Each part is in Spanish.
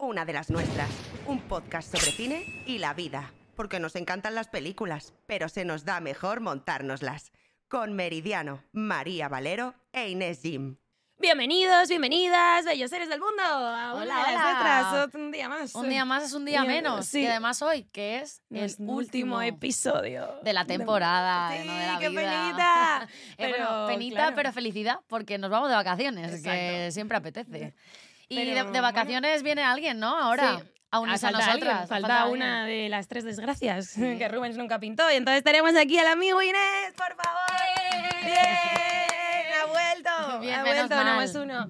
Una de las nuestras. Un podcast sobre cine y la vida. Porque nos encantan las películas, pero se nos da mejor montárnoslas. Con Meridiano, María Valero e Inés Jim. Bienvenidos, bienvenidas, bellos seres del mundo. Hola, de las hola. nuestras, un día más. Un día más es un día menos. sí. Y además hoy, que es el Nuestro último episodio. de la temporada, Sí, no de la qué vida. penita. Eh, bueno, Pero, penita, claro. pero felicidad, porque nos vamos de vacaciones, que siempre apetece. Y de, de bueno. vacaciones viene alguien, ¿no? Ahora, Sí. a unirse a falta alguien, nosotras. Falta, alguien. una de las tres desgracias que Rubens nunca pintó. Y entonces tenemos aquí al amigo Inés, por favor. Bien, ha vuelto. Bien, ha menos vuelto, no mal. más uno.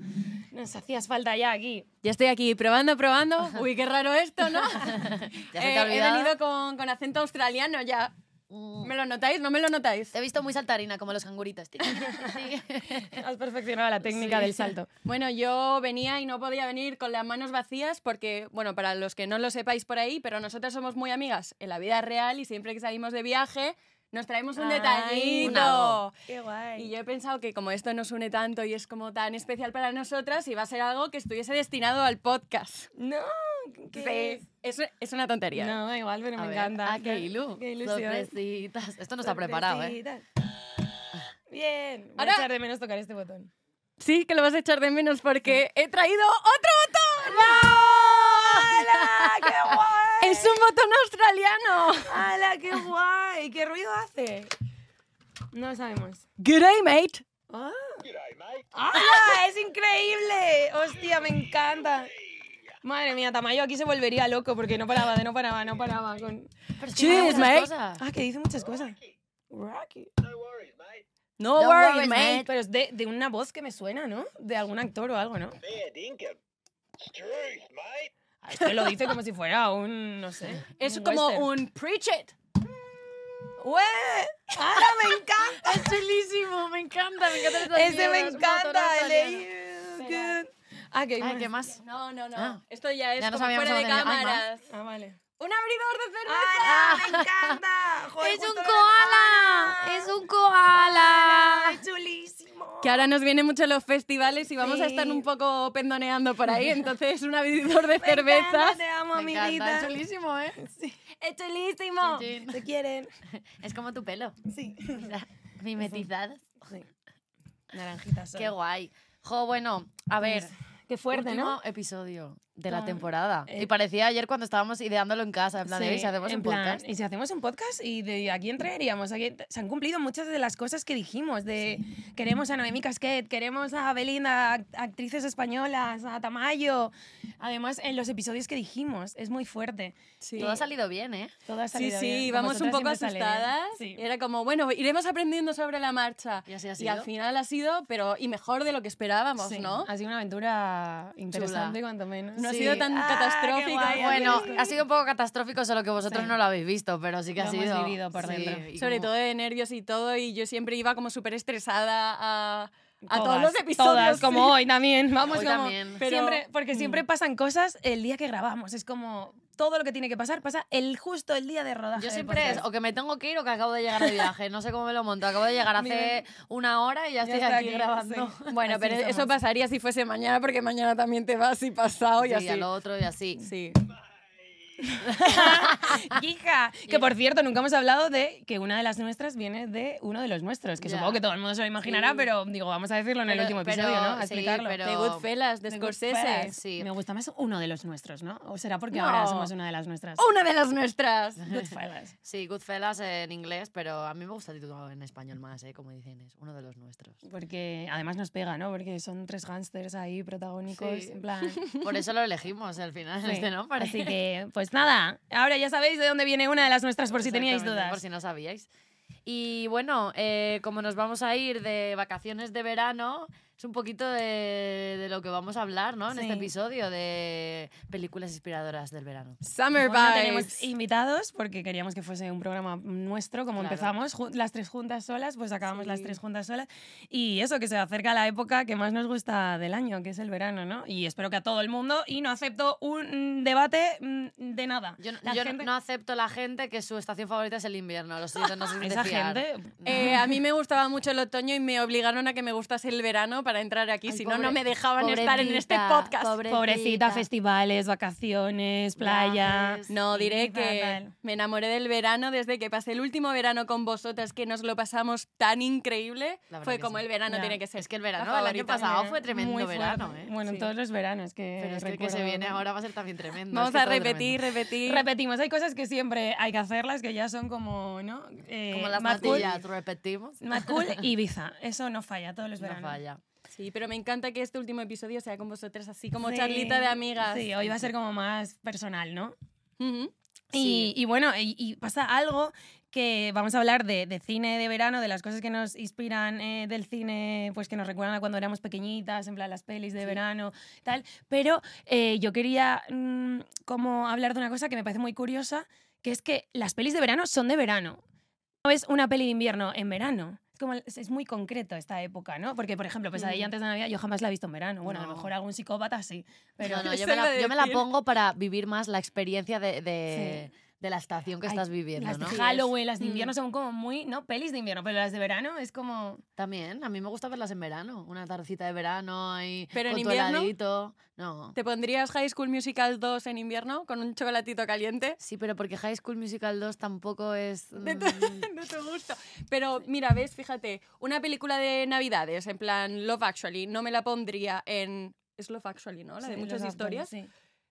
Nos hacías falta ya aquí. Ya estoy aquí probando, probando. Uy, qué raro esto, ¿no? ¿Ya se te Eh, ha he olvidado? venido con, con acento australiano ya. Mm. ¿Me lo notáis? ¿No me lo notáis? Te he visto muy saltarina, como los canguritos. tío. Sí. Has perfeccionado la técnica Sí. del salto. Bueno, yo venía y no podía venir con las manos vacías porque, bueno, para los que no lo sepáis por ahí, pero nosotras somos muy amigas en la vida real y siempre que salimos de viaje nos traemos un Ay, detallito. Qué guay. Y yo he pensado que como esto nos une tanto y es como tan especial para nosotras, iba a ser algo que estuviese destinado al podcast. No, ¿qué Sí, es, es una tontería. No, igual, pero A me ver. encanta. Ah, qué ilu. Qué ilusión. Sorpresitas. Esto no está preparado, ¿eh? Bien, voy Ahora- a echar de menos tocar este botón. Sí, que lo vas a echar de menos porque he traído otro botón. ¡Hala! ¡Qué guay! Es un botón australiano. ¡Hala! ¡Qué guay! ¿Qué ruido hace? No lo sabemos. G'day, mate. ¡Ah! ¡Hala! ¡Es increíble! ¡Hostia, me encanta! Madre mía, Tamayo aquí se volvería loco porque no paraba, de no paraba, no paraba. Con... Pero muchas cosas. Ah, que dice muchas cosas. Rocky. No Don't worries, worry, mate. mate. Pero es de, de una voz que me suena, ¿no? De algún actor o algo, ¿no? Fair dinkum. It's truth, mate. Ah, Es que lo dice como si fuera un, no sé. Es un como western. un preach it. ¡Ué! ¡Ahora me encanta! Es chulísimo, me encanta, me encanta. Ese me encanta, el. Ah, que hay Ay, más. ¿qué más? No, no, no. Ah. Esto ya es Ya como fuera de cámaras. Ah, vale. Un abridor de cerveza. ¡Ah, me encanta! Joder, ¡Es un koala! ¡Es un koala! ¡Es chulísimo! Que ahora nos vienen mucho los festivales y vamos a estar Sí. un poco pendoneando por ahí, entonces un abridor de cervezas. Te amo, Me encanta, amiguita. es chulísimo, ¿eh? ¡Es chulísimo! Chin, chin. ¿Te quieren? Es como tu pelo. Sí. Mimetizado. sí. Naranjitas. Qué guay. Jo, bueno, a ver. Qué fuerte, ¿no? episodio de la temporada. eh, y parecía ayer cuando estábamos ideándolo en casa, en plan, Sí, "Oye, si hacemos en un plan, podcast. Y si hacemos un podcast y de aquí entraríamos. Aquí, se han cumplido muchas de las cosas que dijimos. De queremos a Noemí Casquet, queremos a Belinda, act- actrices españolas, a Tamayo. Además, en los episodios que dijimos, es muy fuerte. Sí. Todo ha salido bien, ¿eh? Todo ha Sí, salido sí, bien. Con íbamos un poco asustadas. Sí. Era como, bueno, iremos aprendiendo sobre la marcha. Y así ha Y sido. al final ha sido, pero y mejor de lo que esperábamos, Sí, ¿no? Ha sido una aventura interesante, cuanto menos. No ha Sí. sido tan Ah, guay, Bueno, ha sido un poco catastrófico, solo que vosotros Sí. no lo habéis visto, pero sí que Lo ha hemos sido. vivido por dentro. Sobre como- todo de nervios y todo, y yo siempre iba como súper estresada a, a todos los episodios. Todas, como sí. hoy también. Vamos Hoy como- también. Pero- siempre, porque siempre pasan cosas el día que grabamos. Es como todo lo que tiene que pasar pasa el justo el día de rodaje. Yo siempre es o que me tengo que ir o que acabo de llegar de viaje. No sé cómo me lo monto. Acabo de llegar hace una hora y ya Ya estoy aquí, aquí, grabando. sí. Bueno, Así pero eso pasaría si fuese mañana, porque mañana también te vas y pasado y Sí, así. al otro y así. Sí. Hija, que por cierto, nunca hemos hablado de que una de las nuestras viene de uno de los nuestros, que Ya. supongo que todo el mundo se lo imaginará, Sí. pero digo, vamos a decirlo en el Pero- último pero- episodio, ¿no? A sí, explicarlo. pero- De Goodfellas, de De Scorsese. Sí. Me gusta más uno de los nuestros, ¿no? ¿O será porque No. ahora somos una de las nuestras? Una de las nuestras. Goodfellas. Sí, Goodfellas en inglés, pero a mí me gusta el título en español más, ¿eh? Como dicen, es uno de los nuestros. Porque además nos pega, ¿no? Porque son tres gángsters ahí protagónicos, Sí. en plan... Por eso lo elegimos al final, Sí. este, ¿no? Para- Así que, pues nada, ahora ya sabéis de dónde viene una de las nuestras por si teníais dudas. Por si no sabíais. Y bueno, eh, como nos vamos a ir de vacaciones de verano, es un poquito de, de lo que vamos a hablar, ¿no? En este episodio de películas inspiradoras del verano. Summer Bueno, vibes. tenemos invitados porque queríamos que fuese un programa nuestro, como Claro. empezamos las tres juntas solas, pues acabamos las Sí. tres juntas solas. Y eso, que se acerca la época que más nos gusta del año, que es el verano, ¿no? Y espero que a todo el mundo, y no acepto un debate mm, de nada. Yo, no- La yo gente- no acepto la gente que su estación favorita es el invierno, lo siento, no Esa fiar. gente... Eh, a mí me gustaba mucho el otoño y me obligaron a que me gustase el verano para entrar aquí, si no, no me dejaban estar en este pobrecita, podcast. Pobrecita, festivales, vacaciones, playa. Viajes. No, diré Sí, que fatal. me enamoré del verano desde que pasé el último verano con vosotras, que nos lo pasamos tan increíble. Fue como sí. el verano Ya. tiene que ser. Es que el verano del año pasado fue tremendo muy verano. ¿eh? Bueno, Sí. todos los veranos que Pero es que el que se viene ahora va a ser también tremendo. Vamos es que a repetir, tremendo. repetir. Repetimos, hay cosas que siempre hay que hacerlas, que ya son como, ¿no? Eh, Como las Cool- natillas, repetimos. Mad Cool y Ibiza. Eso no falla todos los No veranos. falla. Sí, pero me encanta que este último episodio sea con vosotras, así como Sí. charlita de amigas. Sí, hoy va a ser como más personal, ¿no? Y, y bueno, y, y pasa algo que vamos a hablar de, de cine de verano, de las cosas que nos inspiran eh, del cine, pues que nos recuerdan a cuando éramos pequeñitas, en plan las pelis de verano, tal. Pero eh, yo quería mm, como hablar de una cosa que me parece muy curiosa, que es que las pelis de verano son de verano. No es una peli de invierno en verano. Es como es es muy concreto esta época, ¿no? Porque, por ejemplo, Pesadilla Mm. antes de Navidad yo jamás la he visto en verano. Bueno, a lo mejor algún psicópata sí. Pero No, no, yo me, la, a yo me la decir. pongo para vivir más la experiencia de, de, de la estación que Ay, estás viviendo, las de ¿no? Halloween, las de Mm. invierno son como muy, ¿no? Pelis de invierno, pero las de verano es como... También, a mí me gusta verlas en verano. Una tardecita de verano ahí Pero en con tu invierno- heladito. No. ¿Te pondrías High School Musical 2 en invierno con un chocolatito caliente? Sí, pero porque High School Musical 2 tampoco es... De tu- mm, no te gusta. Pero mira, ves, fíjate, una película de Navidades, en plan Love Actually, no me la pondría en... Es Love Actually, ¿no? La de muchas historias. sí.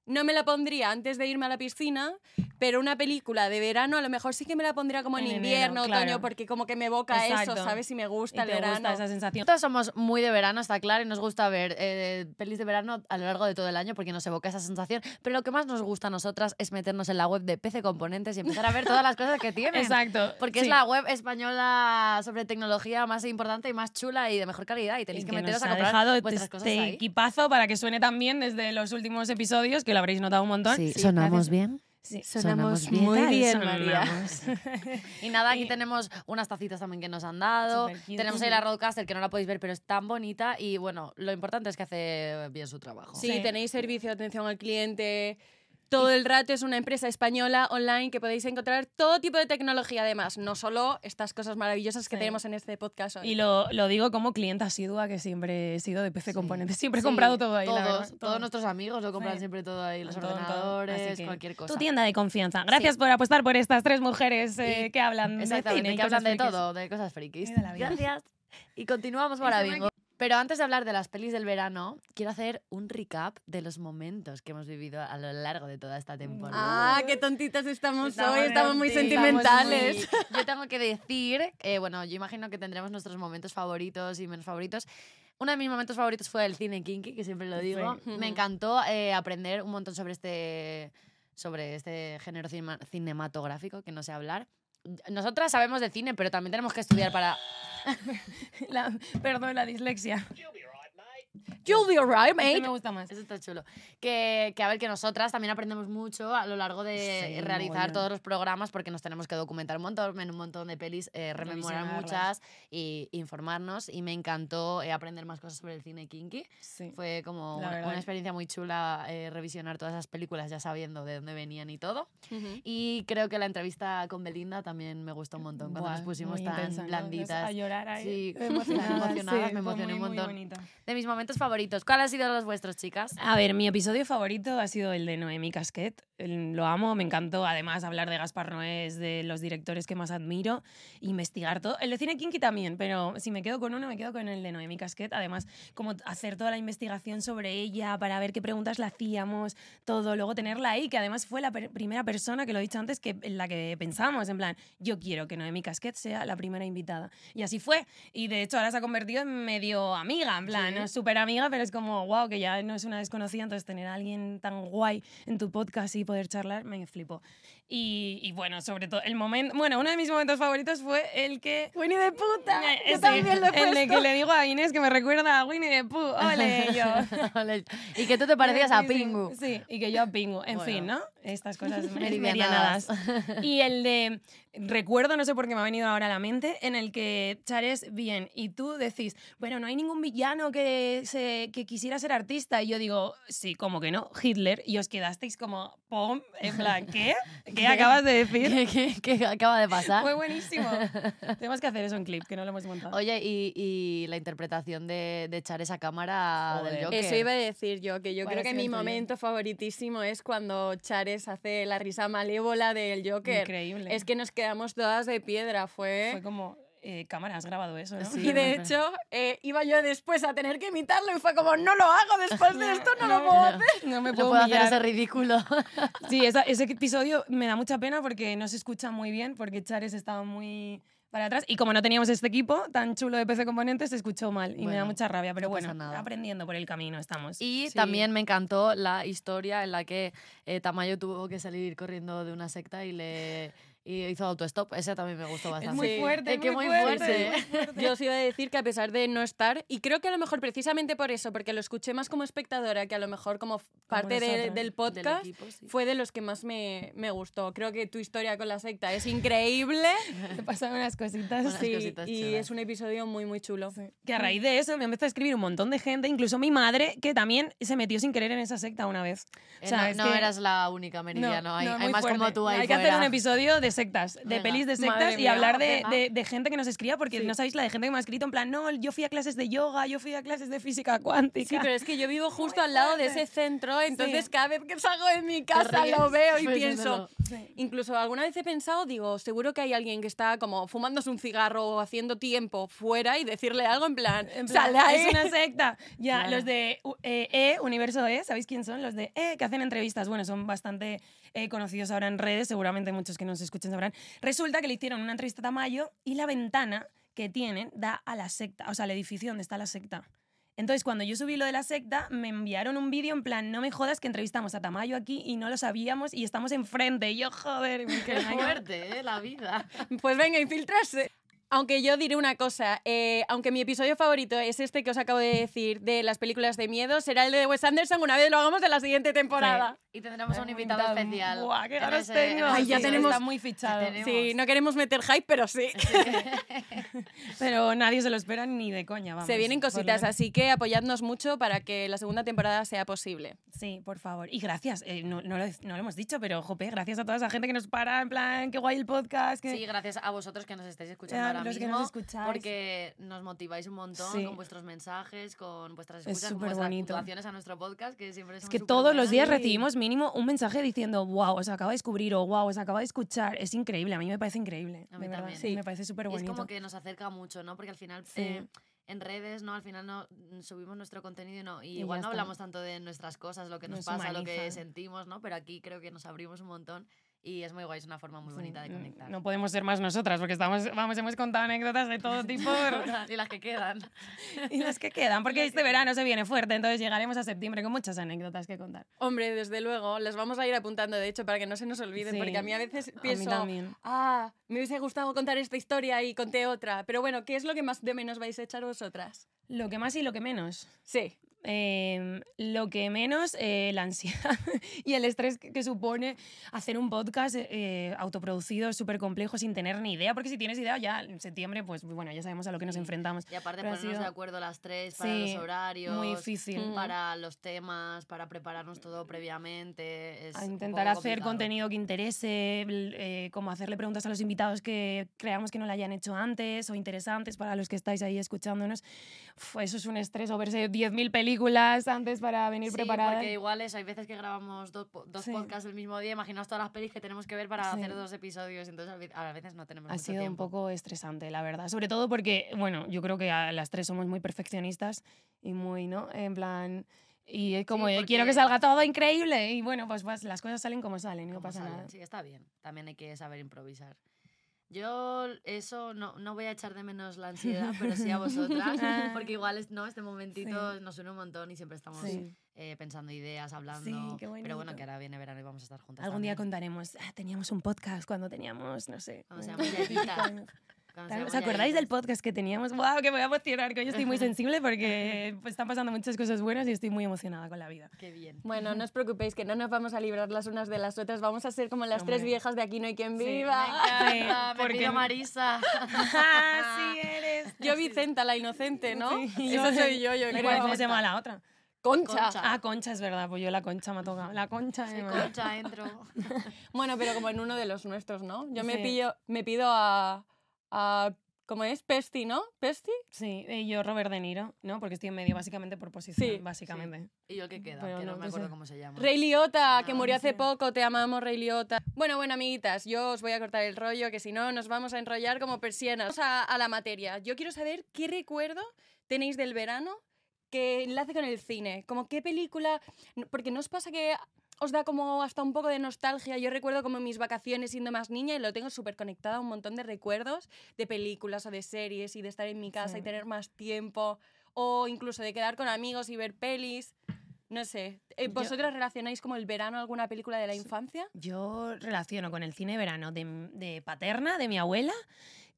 No me la pondría antes de irme a la piscina, pero una película de verano a lo mejor sí que me la pondría como en, En invierno, claro. otoño, porque como que me evoca eso, Exacto. ¿sabes? Y me Y gusta te el verano. gusta esa sensación. Nosotros somos muy de verano, está claro, y nos gusta ver eh, pelis de verano a lo largo de todo el año porque nos evoca esa sensación. Pero lo que más nos gusta a nosotras es meternos en la web de PC Componentes y empezar a ver todas las cosas que tienen. Exacto. Porque sí. es la web española sobre tecnología más importante y más chula y de mejor calidad y tenéis Y que, que meteros nos a ha comprar dejado vuestras cosas este ahí. equipazo para que suene tan bien desde los últimos episodios, que lo habréis notado un montón. Sí, Sí, sonamos gracias. bien. Sí. Sonamos ¿Qué bien. muy bien, María. Y nada, aquí Y- tenemos unas tacitas también que nos han dado. Tenemos ahí la Roadcaster que no la podéis ver, pero es tan bonita. Y bueno, lo importante es que hace bien su trabajo. Sí, Sí. tenéis servicio de atención al cliente. Todo el rato es una empresa española online que podéis encontrar todo tipo de tecnología además, no solo estas cosas maravillosas que Sí. tenemos en este podcast hoy. Y lo, lo digo como clienta asidua, que siempre he sido de PC Sí. Componentes. Siempre he comprado todo ahí, la Todos, verdad, todos todo. nuestros amigos lo compran siempre todo ahí, los Todo, ordenadores, cualquier cosa. Tu tienda de confianza. Gracias por apostar por estas tres mujeres eh, que hablan de cine que hablan de frikis. todo, de cosas frikis. De. Gracias. Y continuamos para bingo. Pero antes de hablar de las pelis del verano, quiero hacer un recap de los momentos que hemos vivido a lo largo de toda esta temporada. Ah, qué tontitas estamos, Estamos hoy, estamos muy sentimentales. Estamos muy- Yo tengo que decir, eh, bueno, yo imagino que tendremos nuestros momentos favoritos y menos favoritos. Uno de mis momentos favoritos fue el cine kinky, que siempre lo digo. Sí. Me encantó eh, aprender un montón sobre este, sobre este género cinema- cinematográfico que no sé hablar. Nosotras sabemos de cine, pero también tenemos que estudiar para... La- perdón, la dislexia. You'll be mate. Alright, Este mate. me gusta más. Eso está chulo. Que, que a ver, que nosotras también aprendemos mucho a lo largo de Sí, realizar mogollón. todos los programas porque nos tenemos que documentar un montón, en un montón de pelis, eh, rememorar muchas y informarnos. Y me encantó eh, aprender más cosas sobre el cine kinky. Sí. Fue como una, una experiencia muy chula eh, revisionar todas esas películas ya sabiendo de dónde venían y todo. Ujú. Y creo que la entrevista con Belinda también me gustó un montón cuando nos Buah, pusimos tan intensa, ¿no? blanditas. A llorar ahí. Sí, emocionadas, emocionadas, sí, me emocioné muy, un montón. De mis momentos favoritos. ¿Cuál ha sido los vuestros, chicas? A ver, mi episodio favorito ha sido el de Noemi Casquet. Lo amo, me encantó. Además, hablar de Gaspar Noé es de los directores que más admiro. Investigar todo. El de Cine Kinky también, pero si me quedo con uno, me quedo con el de Noemi Casquet. Además, como hacer toda la investigación sobre ella para ver qué preguntas le hacíamos, todo. Luego tenerla ahí, que además fue la per- primera persona, que lo he dicho antes, que, en la que pensamos. En plan, yo quiero que Noemi Casquet sea la primera invitada. Y así fue. Y de hecho, ahora se ha convertido en medio amiga. En plan, no súper amiga, pero es como, wow, que ya no es una desconocida. Entonces, tener a alguien tan guay en tu podcast y poder charlar, me flipó. Y, y bueno, sobre todo, el momento. Bueno, uno de mis momentos favoritos fue el que. Winnie de puta. Eh, Yo también lo he el de que le digo a Inés que me recuerda a Winnie the Pooh. Ole, yo. Y que tú te parecías a Pingu. Sí, y que yo a Pingu. En Bueno. fin, ¿no? Estas cosas Meridianadas. Y el de. Recuerdo, no sé por qué me ha venido ahora a la mente, en el que Chares bien y tú decís, bueno, no hay ningún villano que, se, que quisiera ser artista. Y yo digo, sí, como que no, Hitler. Y os quedasteis como, pom, en plan, ¿qué? ¿Qué acabas de decir? ¿Qué, qué- qué acaba de pasar? Fue buenísimo. Tenemos que hacer eso en clip, que no lo hemos montado. Oye, y, y la interpretación de, de echar esa cámara Joder. del Joker. Eso iba a decir yo, que yo ¿Cuál creo que mi momento favoritísimo es cuando Chares hace la risa malévola del Joker. Increíble. Es que nos quedamos todas de piedra, fue... Fue como, eh, cámara, has grabado eso, ¿no? Sí. y de hecho, eh, iba yo después a tener que imitarlo y fue como, no lo hago después de esto, no lo puedo hacer. No me No puedo puedo hacer ese ridículo. Sí, esa- ese episodio me da mucha pena porque no se escucha muy bien, porque Chares estaba muy para atrás. Y como no teníamos este equipo tan chulo de PC Componentes, se escuchó mal. Y me da Bueno, mucha rabia. Pero no bueno, nada. aprendiendo por el camino estamos. Y Sí. también me encantó la historia en la que eh, Tamayo tuvo que salir corriendo de una secta y le y hizo autostop. Ese también me gustó es bastante. muy Sí. fuerte, Es que muy muy fuerte. fuerte. muy fuerte. Yo os iba a decir que a pesar de no estar, y creo que a lo mejor precisamente por eso, porque lo escuché más como espectadora que a lo mejor como parte de- nosotras, del Del podcast, equipo, sí. fue de los que más me, me gustó. Creo que tu historia con la secta es increíble. Me pasaron unas cositas. Unas sí, cositas y chulas. es un episodio muy, muy chulo. Que a raíz de eso me empezó a escribir un montón de gente, incluso mi madre, que también se metió sin querer en esa secta una vez. Eh, O sea, no es no que- eras la única meridiano. hay no, hay muy más como fuerte. tú ahí Hay que hacer fuera. un episodio de sectas, de Venga. pelis de Madre sectas y mía, hablar de, de- de gente que nos escribía, porque Sí. no sabéis la de gente que me ha escrito en plan, no, yo fui a clases de yoga, yo fui a clases de física cuántica. Sí, pero es que yo vivo justo al lado de ese centro, entonces Sí. cada vez que salgo de mi casa lo veo y pienso. Incluso alguna vez he pensado, digo, seguro que hay alguien que está como fumándose un cigarro o haciendo tiempo fuera y decirle algo en plan, En plan, ahí. Es una secta. Ya, Claro. los de eh, E, Universo E, ¿sabéis quién son? Los de E, que hacen entrevistas. Bueno, son bastante eh, conocidos ahora en redes, seguramente muchos que nos escuchen sabrán. Resulta que le hicieron una entrevista a Tamayo y la ventana que tienen da a la secta, o sea, al edificio donde está la secta. Entonces, cuando yo subí lo de la secta, me enviaron un vídeo en plan, no me jodas que entrevistamos a Tamayo aquí y no lo sabíamos y estamos enfrente. Y yo, joder, Qué fuerte, ¿eh? La vida. Pues venga, infiltrarse. Aunque yo diré una cosa, eh, aunque mi episodio favorito es este que os acabo de decir de las películas de miedo, será el de Wes Anderson una vez lo hagamos en la siguiente temporada. Y tendremos un invitado invitado- especial. Buah, qué ganas ese- tengo. Ay, ya Sí, tenemos- Está muy fichado. tenemos- Sí, no queremos meter hype, pero sí. Pero nadie se lo espera ni de coña, vamos. Se vienen lo cositas, así que apoyadnos mucho para que la segunda temporada sea posible. Sí, por favor. Y gracias, eh, no, no lo, no lo hemos dicho, pero jope, gracias a toda esa gente que nos para, en plan, qué guay el podcast. Que... Sí, gracias a vosotros que nos estáis escuchando Ya, ahora los que mismo. nos escucháis. Porque nos motiváis un montón Sí. con vuestros mensajes, con vuestras Es escuchas, con súper vuestras bonito. puntuaciones a nuestro podcast, que siempre Es que todos los buenas. días Sí. recibimos mínimo un mensaje diciendo, wow, os acaba de descubrir o wow, os acaba de escuchar. Es increíble, a mí me parece increíble. A mí de verdad, también. sí. Me parece súper Y es bonito. como que nos acerca mucho, ¿no? Porque al final Sí. eh, en redes, ¿no? Al final no mm, subimos nuestro contenido y no, y Y igual no hablamos tanto de nuestras cosas, lo que nos, Nos pasa, lo que sentimos, ¿no? Pero aquí creo que nos abrimos un montón y es muy guay, es una forma muy bonita de conectar. No podemos ser más nosotras, porque estamos, vamos, hemos contado anécdotas de todo tipo y las que quedan. y las que quedan, porque este verano se viene fuerte, entonces llegaremos a septiembre con muchas anécdotas que contar. Hombre, desde luego, las vamos a ir apuntando, de hecho, para que no se nos olviden, Sí, porque a mí a veces A mí pienso, también. ah, me hubiese gustado contar esta historia y conté otra. Pero bueno, ¿qué es lo que más de menos vais a echar vosotras? Lo que más y lo que menos. Sí. Eh, lo que menos, eh, la ansiedad y el estrés que, supone hacer un podcast eh, autoproducido, súper complejo, sin tener ni idea, porque si tienes idea ya en septiembre, pues bueno, ya sabemos a lo que nos enfrentamos. Y aparte Pero ponernos sido- de acuerdo las tres para Sí, los horarios. Muy difícil. Mm. Para los temas, para prepararnos todo previamente. Es A intentar hacer contenido que interese, eh, como hacerle preguntas a los invitados que creamos que no lo hayan hecho antes o interesantes para los que estáis ahí escuchándonos. Uf, eso es un estrés o verse 10.000 películas antes para venir Sí, preparada. porque igual eso, hay veces que grabamos dos, dos Sí. podcasts el mismo día, imaginaos todas las pelis que tenemos que ver para Sí. hacer dos episodios, entonces a ve- a veces no tenemos Ha mucho sido un tiempo. poco estresante, la verdad. Sobre todo porque, bueno, yo creo que a las tres somos muy perfeccionistas y muy, ¿no? En plan... Y es como, Sí, eh, quiero que porque- salga todo increíble. Y bueno, pues, pues las cosas salen como salen no Como pasa salen. nada. Sí, está bien. También hay que saber improvisar. Yo eso no, no voy a echar de menos la ansiedad, pero sí a vosotras, Ah. porque igual es, ¿no? este momentito nos une un montón y siempre estamos Sí. eh, pensando ideas, hablando. qué pero bueno, que ahora viene verano y vamos a estar juntas. Algún día contaremos, "Ah, teníamos un podcast cuando teníamos, no sé. 25 yayitas. años". Cuando Cuando seamos ¿Os acordáis del podcast que teníamos? ¡Wow! Que me voy a emocionar, que hoy estoy muy sensible porque pues, están pasando muchas cosas buenas y estoy muy emocionada con la vida. Qué bien. Bueno, no os preocupéis, que no nos vamos a librar las unas de las otras. Vamos a ser como las tres viejas de aquí no hay quien viva. Sí, me porque- Marisa. ¡Ah, sí eres! Yo Vicenta, la inocente, ¿no? Sí, Eso soy yo, yo ¿Y creo. ¿Cómo se llama la otra? Concha. Concha. Ah, Concha, es verdad. Pues yo la Concha me ha tocado. La Concha. Sí, eh, me- concha, entro. Bueno, pero como en uno de los nuestros, ¿no? Yo me, Sí. pillo, me pido a, a... ¿Cómo es? Pesti, ¿no? ¿Pesti? Sí, y yo Robert De Niro, ¿no? Porque estoy en medio básicamente por posición, Sí, básicamente. ¿Y yo el que queda? Pero que no, no, me acuerdo sé. cómo se llama. Rey Liotta, que Ah, murió hace poco, te amamos, Rey Liotta. Bueno, bueno, amiguitas, yo os voy a cortar el rollo, que si no nos vamos a enrollar como persianas. Vamos a, a la materia. Yo quiero saber qué recuerdo tenéis del verano que enlace con el cine. Como qué película... Porque no os pasa que os da como hasta un poco de nostalgia. Yo recuerdo como mis vacaciones siendo más niña y lo tengo súper conectada a un montón de recuerdos de películas o de series y de estar en mi casa y tener más tiempo. O incluso de quedar con amigos y ver pelis. No sé. eh, Yo- ¿Vosotras relacionáis como el verano alguna película de la infancia? Yo relaciono con el cine verano de, de paterna, de mi abuela,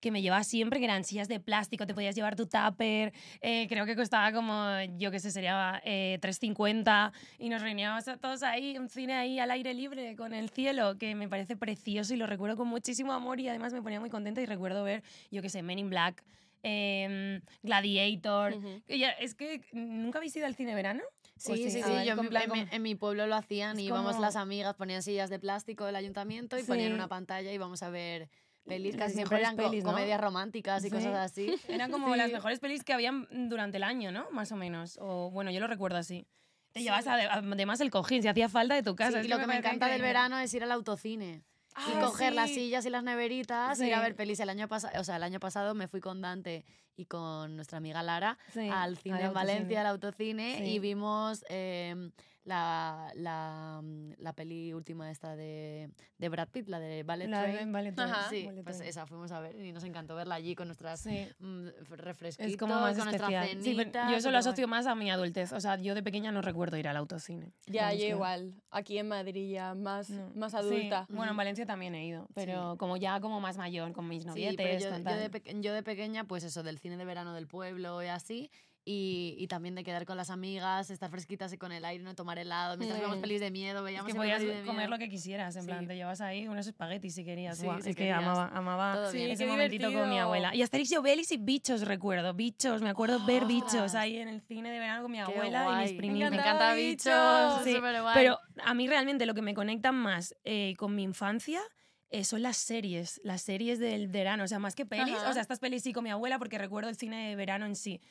que me llevaba siempre, que eran sillas de plástico, te podías llevar tu tupper, eh, creo que costaba como, yo qué sé, sería eh, 3,50 y nos reuníamos a todos ahí, un cine ahí al aire libre con el cielo, que me parece precioso y lo recuerdo con muchísimo amor y además me ponía muy contenta y recuerdo ver, yo qué sé, Men in Black, em, Gladiator. Es que nunca habéis ido al cine verano. Sí, ¿O sí, sí. Ah, yo en, mi- plan en mi, como- en mi pueblo lo hacían íbamos como- las amigas, ponían sillas de plástico del ayuntamiento y ponían una pantalla y íbamos a ver pelis. Las Casi siempre eran co- pelis, ¿no? comedias románticas y Sí. cosas así. Eran como las Sí. mejores pelis que habían durante el año, ¿no? Más o menos. O bueno, yo lo recuerdo así. Te llevas ade- además el cojín, si hacía falta de tu casa. Sí, y lo que me parece encanta del verano es ir al autocine. y Ah, coger las sí. sillas y las neveritas, ir a Sí. ver pelis. El año, pasado o sea, el año pasado me fui con Dante y con nuestra amiga Lara Sí, al cine al en. Valencia, al autocine, Sí. y vimos em, la, la, mm, la peli última esta de, de Brad Pitt, la de Ballet La de Train. Ballet Train, Ajá. Sí, Ballet pues Train. esa fuimos a ver y nos encantó verla allí con nuestras Sí. mm, refresquitos, Es como más con nuestra especial. Sí, pero cenita. yo eso lo asocio más a mi adultez. O sea, yo de pequeña no recuerdo ir al autocine. Ya, yo que- igual. Aquí en Madrid ya más, no. más Sí, adulta. Bueno, en Valencia también he ido, pero como ya como más mayor, con mis novietes. yo, de yo de pequeña, pues eso, del cine de verano del pueblo y así. Y, y también de quedar con las amigas, estar fresquitas y con el aire, no tomar helado. Mientras veíamos Mm. pelis de miedo, Es veíamos que siempre podías pelis de comer miedo. lo que quisieras, en Sí. plan, te llevas ahí unos espaguetis si querías. Sí, si es que querías. amaba, amaba Todo Sí, bien. ese momentito con mi divertido. abuela. Y Asterix y Obelix y bichos, recuerdo. Bichos, me acuerdo ver bichos ¡Ostras! ahí en el cine de verano con mi abuela y mis Me primitos. Me encanta Bichos. Sí. Pero a mí realmente lo que me conecta más eh, con mi infancia eh, son las series, las series del verano. O sea, más que pelis. Ajá. O sea, estas pelis sí con mi abuela porque recuerdo el cine de verano en sí.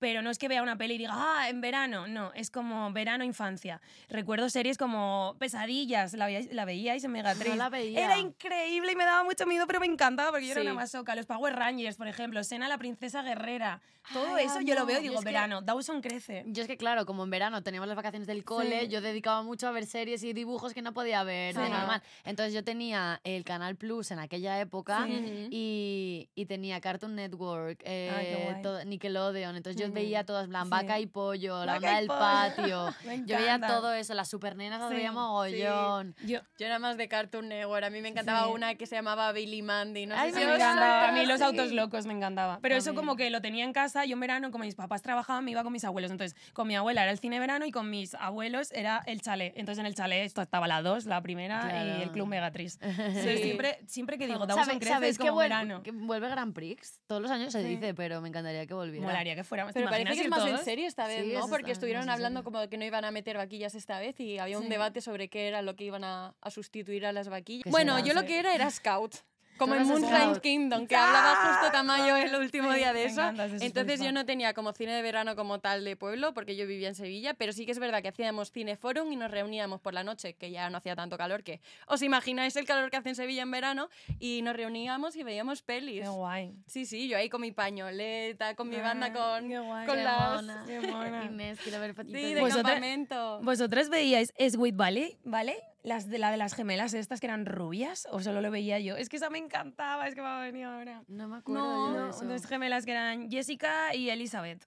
Pero no es que vea una peli y diga, ah, en verano. No, es como verano, infancia. Recuerdo series como Pesadillas, la, veíais, la veíais en Megatriz. No la veía. Era increíble y me daba mucho miedo, pero me encantaba porque yo era una masoca. Los Power Rangers, por ejemplo, Sena la princesa guerrera. Todo Ay, eso yo lo veo y digo, es que- verano, Dawson crece. Yo es que, claro, como en verano teníamos las vacaciones del cole, Sí. yo dedicaba mucho a ver series y dibujos que no podía ver de Sí. normal. Entonces yo tenía el Canal Plus en aquella época y, y tenía Cartoon Network, eh, guay. todo- Nickelodeon. Entonces yo Veía todas, en plan, Sí. Vaca y Pollo, La Onda del. Patio. Me yo veía todo eso, las supernenas las Sí, veía sí. mogollón. Yo, Yo era más de Cartoon Network. A mí me encantaba Sí. una que se llamaba Billy Mandy. No Ay, sé me si me encantaba. A mí sí. los autos locos me encantaba. Pero eso como que lo tenía en casa. Yo en verano, como mis papás trabajaban, me iba con mis abuelos. Entonces, con mi abuela era el cine verano y con mis abuelos era el chalet. Entonces, en el chalet esto estaba la 2, la primera, y el. Club Megatriz. Entonces, Sí. siempre, siempre que digo, ¿Sabe- Dawson crece ¿Sabéis es que como vuelve, verano. que vuelve Grand Prix? Todos los años se Sí. dice, pero me encantaría que volviera. Molaría que fuéramos. ¿Te Pero parece que es más en serio esta vez, Sí, ¿no? Porque estuvieron hablando como que no iban a meter vaquillas esta vez y había un Sí. debate sobre qué era lo que iban a, a sustituir a las vaquillas. ¿Qué Bueno, yo lo Sí. que era era Scout. Como en Moonrise. Kingdom, que hablaba justo. Tamayo el último día de eso. Entonces yo no tenía como cine de verano como tal de pueblo, porque yo vivía en Sevilla, pero sí que es verdad que hacíamos cineforum y nos reuníamos por la noche, que ya no hacía tanto calor que... ¿Os imagináis el calor que hace en Sevilla en verano? Y nos reuníamos y veíamos pelis. Qué guay. Sí, sí, yo ahí con mi pañoleta, con mi banda, Ah, con, qué guay. con Qué las... mona. Qué mona. Inés, quiero ver fotitos Sí, de de Vosotras- campamento. ¿Vosotras veíais Sweet Valley, ¿vale? Las de la de las gemelas estas que eran rubias, o solo lo veía yo. Es que esa me encantaba, es que me ha venido ahora. No me acuerdo No, yo de eso. dos gemelas que eran Jessica y Elizabeth.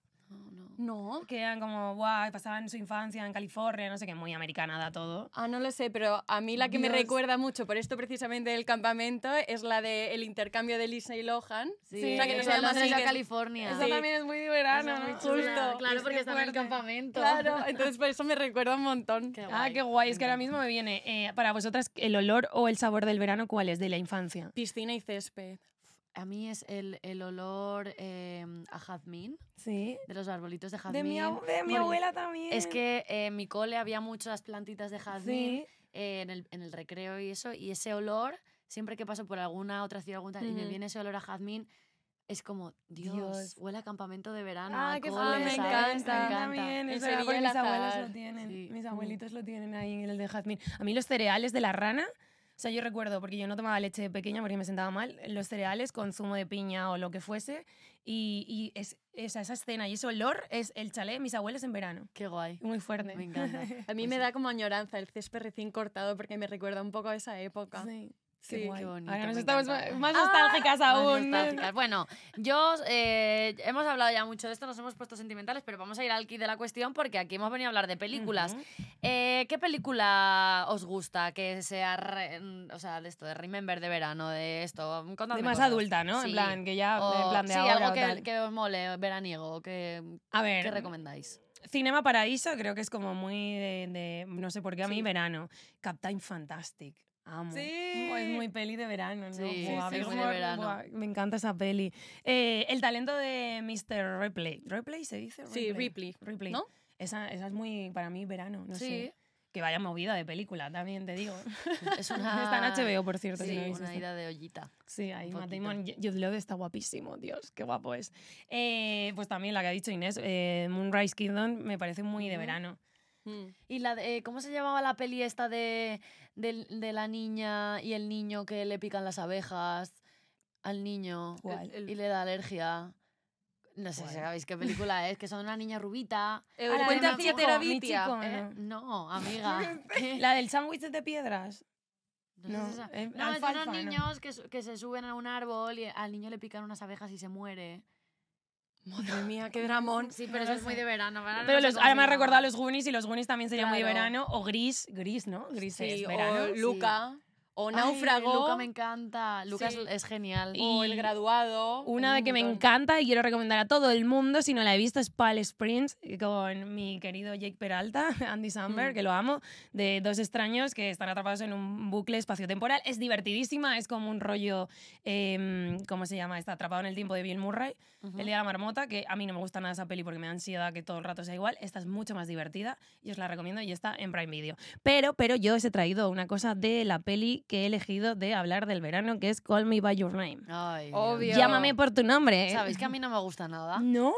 No. Que eran como, guau, pasaban su infancia en California, no sé qué, muy americanada todo. Ah, no lo sé, pero a mí la que me recuerda mucho por esto precisamente del campamento es la del intercambio de Lisa y Lohan. Sí, o sea, que no eso se llama lo así, hacen a que- California. Eso Sí. también es muy de verano, muy. Justo. Claro, porque que están en el campamento. Claro, entonces por eso me recuerda un montón. Qué Ah, qué guay. Es que ahora mismo me viene, eh, para vosotras, el olor o el sabor del verano, ¿cuál es? De la infancia. Piscina y césped. A mí es el, el olor eh, a jazmín, Sí. de los arbolitos de De jazmín. mi, abu- de mi abuela también. Es que eh, en mi cole había muchas plantitas de jazmín Sí. eh, en, el, en el recreo y eso, y ese olor, siempre que paso por alguna otra ciudad algún tal, y me viene ese olor a jazmín, es como, Dios, Dios. huele a campamento de verano. Ah, qué cole, fuerte. me encanta. Me encanta. También, En es verdad, Sevilla porque el mis abuelos lo tienen. Sí. Mis abuelitos lo tienen ahí en el de jazmín. A mí los cereales de la rana, o sea, yo recuerdo, porque yo no tomaba leche de pequeña porque me sentaba mal, los cereales con zumo de piña o lo que fuese, y, y es, esa, esa escena y ese olor es el chalet de mis abuelos en verano. Qué guay. Muy fuerte. Me encanta. A mí Pues me sí. da como añoranza el césped recién cortado porque me recuerda un poco a esa época. Sí. Sí, Qué guay. qué bonito, Ahora nos estamos encanta. más Ah, nostálgicas Más aún. nostálgicas. Bueno, yo eh, hemos hablado ya mucho de esto, nos hemos puesto sentimentales, pero vamos a ir al kit de la cuestión porque aquí hemos venido a hablar de películas. Eh, ¿Qué película os gusta que sea, re- o sea, de esto, de Remember de verano, de esto? Contadme De más cosas. adulta, ¿no? En plan, que ya, O- en plan de sí, ahora algo que, os mole, veraniego, que, A ver, ¿qué recomendáis? Cinema Paraíso creo que es como muy de, de- no sé por qué a mí Sí. verano. Captain Fantastic. Amo. Sí. Es muy peli de verano, ¿no? Sí, Buah, sí, es muy de verano. buah, me encanta esa peli. Eh, el talento de Mr. Ripley. ¿Ripley se dice? Sí, Ripley, Ripley. ¿no? Esa, esa es muy, para mí, verano. No Sí. sé. Que vaya movida de película, también te digo. Es una... Está en HBO, por cierto, si Sí, no habéis una visto. ida de ollita. Sí, ahí Matt. Damon. Jude Law está guapísimo, Dios, qué guapo es. Eh, pues también la que ha dicho Inés, eh, Moonrise Kingdom, me parece muy de verano. Mm. ¿Y la de- eh, cómo se llamaba la peli esta de, del- de la niña y el niño que le pican las abejas al niño y le da alergia? No sé si sabéis qué película es, que son una niña rubita. Eh, de chico, ¿eh? no. No, amiga. La del sándwich de piedras. No, esa- eh, es de alfalfa, unos no. niños que, que se suben a un árbol y al niño le pican unas abejas y se muere. Madre mía, qué dramón. Sí, pero eso es muy de verano. verano Pero no sé los, Goonies y los Goonies también sería muy de Claro. verano. O Gris, Gris, ¿no? Gris Sí, es o verano. Luca, o Náufrago, Luca me encanta. Luca es- Sí. es, genial. o El Graduado. Una un que me encanta y quiero recomendar a todo el mundo, si no la he visto, es Pal Springs con mi querido Jake Peralta, Andy Samberg, Mm. que lo amo, de dos extraños que están atrapados en un bucle espaciotemporal. Es divertidísima, es como un rollo, em, ¿cómo se llama? Está atrapado en el tiempo de Bill Murray. El día de la marmota, que a mí no me gusta nada esa peli porque me da ansiedad que todo el rato sea igual. Esta es mucho más divertida y os la recomiendo y está en Prime Video. Pero, pero yo os he traído una cosa de la peli que he elegido de hablar del verano, que es Call Me By Your Name. Ay. Obvio. Llámame por tu nombre. Sabéis que a mí no me gusta nada. ¿No?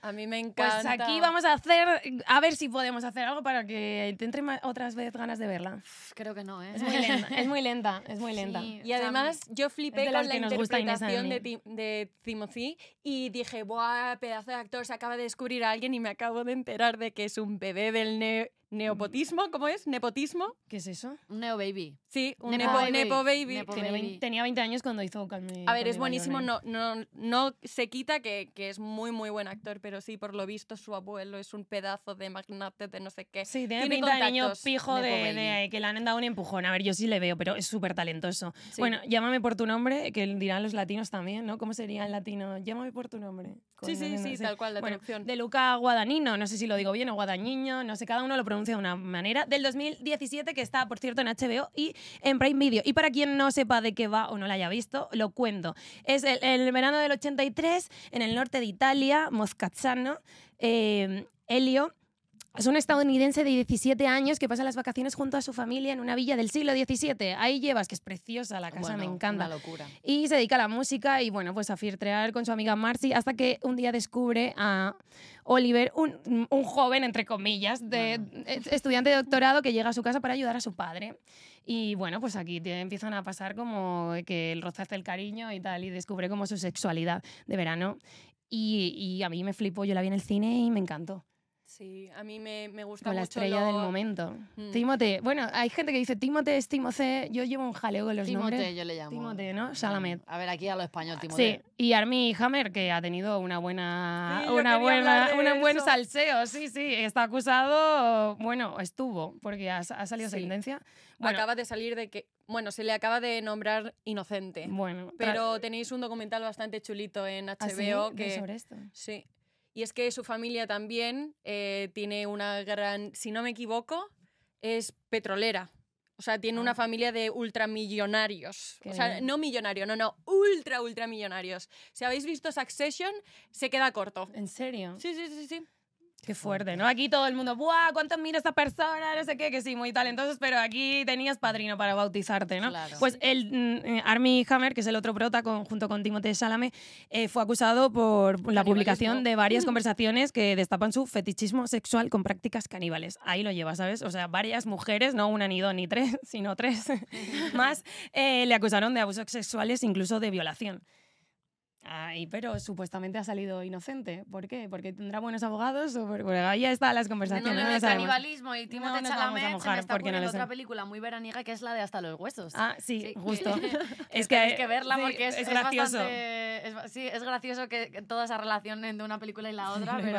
A mí me Pues encanta. aquí vamos a hacer, a ver si podemos hacer algo para que te entre otras vez ganas de verla. Creo que no, ¿eh? Es muy lenta, es muy lenta, es muy lenta. Sí, Y además yo flipé con la interpretación de, de Timothy y dije, ¡buah, pedazo de actor! Se acaba de descubrir a alguien y me acabo de enterar de que es un bebé del ne- neopotismo. ¿Cómo es? ¿Nepotismo? ¿Qué es eso? Un Neo Baby. Sí, un Nepo nepo, baby. nepo baby. Nepo Tiene baby. vein- tenía 20 años cuando hizo Call Me- A ver, es buenísimo, Your Name. no, no, no se quita que, que es muy, muy buen actor, pero sí, por lo visto, su abuelo es un pedazo de magnate de no sé qué. Sí, tiene, Tiene pinta de niño pijo de, que le han dado un empujón. A ver, yo sí le veo, pero es súper talentoso. Sí. Bueno, llámame por tu nombre, que dirán los latinos también, ¿no? ¿Cómo sería en latino? Llámame por tu nombre. Sí, sí, sí, tal cual, la Bueno, traducción. de Luca Guadagnino, no sé si lo digo bien, o Guadagnino, no sé, cada uno lo pronuncia de una manera, del 2017, que está, por cierto, en HBO y en Prime Video. Y para quien no sepa de qué va o no la haya visto, lo cuento. Es el, el verano del 83, en el norte de Italia, Moscazzano, eh, Elio es un estadounidense de 17 años que pasa las vacaciones junto a su familia en una villa del siglo XVII. Ahí llevas, que es preciosa la casa, me Bueno, encanta. Una locura. Y se dedica a la música y bueno, pues a filtrear con su amiga Marcy hasta que un día descubre a Oliver, un, un joven, entre comillas, de estudiante de doctorado que llega a su casa para ayudar a su padre. Y bueno, pues aquí te empiezan a pasar como que el rozaste el cariño y tal, y descubre como su sexualidad de verano. Y, y a mí me flipó, yo la vi en el cine y me encantó. Sí, a mí me, me gusta Con la mucho estrella del lo- momento. Mm. Timote. Bueno, hay gente que dice Timote es Timote. Yo llevo un jaleo con los Timote, nombres. yo le llamo. Timote, ¿no? Chalamet. A ver, aquí a lo español, Sí, Timote. y Armie Hammer, que ha tenido una buena, Sí, una buena, un buen salseo, sí, sí, está acusado, bueno, estuvo, porque ha, ha salido Sí. sentencia. Bueno, Acaba de salir de que, bueno, se le acaba de nombrar inocente. bueno, Pero tenéis un documental bastante chulito en ¿Ah, sí? HBO ¿De que sobre esto. sí. Y es que su familia también eh, tiene una gran, si no me equivoco, es petrolera. O sea, tiene Ah. una familia de ultramillonarios. Qué o sea, bien. no millonario, no, no, ultra, ultramillonarios. Si habéis visto Succession, se queda corto. ¿En serio? Sí, sí, sí, sí. Qué fuerte, ¿no? Aquí todo el mundo, ¡buah! ¿Cuánto mira esta persona? No sé qué, que sí, muy talentosos, pero aquí tenías padrino para bautizarte, ¿no? Claro. Pues el mm, eh, Armie Hammer, que es el otro prota, con- junto con Timothée Chalamet, eh, fue acusado por la publicación de varias conversaciones que destapan su fetichismo sexual con prácticas caníbales. Ahí lo lleva, ¿sabes? O sea, varias mujeres, no una ni dos ni tres, sino tres más, eh, le acusaron de abusos sexuales, incluso de violación. Ay, pero supuestamente ha salido inocente. ¿Por qué? ¿Porque tendrá buenos abogados? O por- porque ahí están las No, conversaciones. no, no de lo sabemos. canibalismo y vamos a Chalamet se me está porque no ocurriendo sé. otra película muy veraniega que es la de Hasta los huesos. Ah, sí, Sí, justo. que es que tenéis que verla sí, porque es, es es gracioso. bastante- es sí, es gracioso que, que toda esa relación entre una película y la otra, pero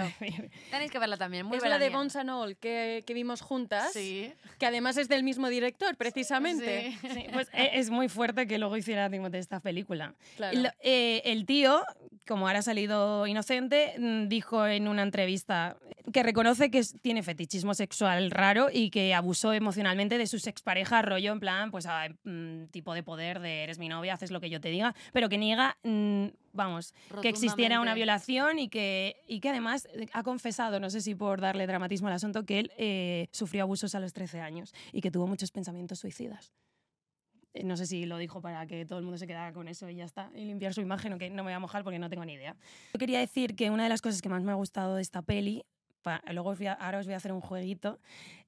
tenéis que verla también. Muy es la de veraniega. Bones and All que, que vimos juntas, Sí. que además es del mismo director, precisamente. Sí. Sí, pues e- es muy fuerte que luego hiciera Timothée esta película. Claro. El, eh, el tío, como ahora ha salido inocente, mm, dijo en una entrevista que reconoce que tiene fetichismo sexual raro y que abusó emocionalmente de sus exparejas, rollo en plan, pues a, mm, tipo de poder de eres mi novia, haces lo que yo te diga, pero que niega, mm, vamos, que existiera una violación y que, y que además eh, ha confesado, no sé si por darle dramatismo al asunto, que él eh, sufrió abusos a los 13 años y que tuvo muchos pensamientos suicidas. Eh, No sé si lo dijo para que todo el mundo se quedara con eso y ya está, y limpiar su imagen, o que no me voy a mojar porque no tengo ni idea. Yo quería decir que una de las cosas que más me ha gustado de esta peli, pa- luego os voy a- ahora os voy a hacer un jueguito,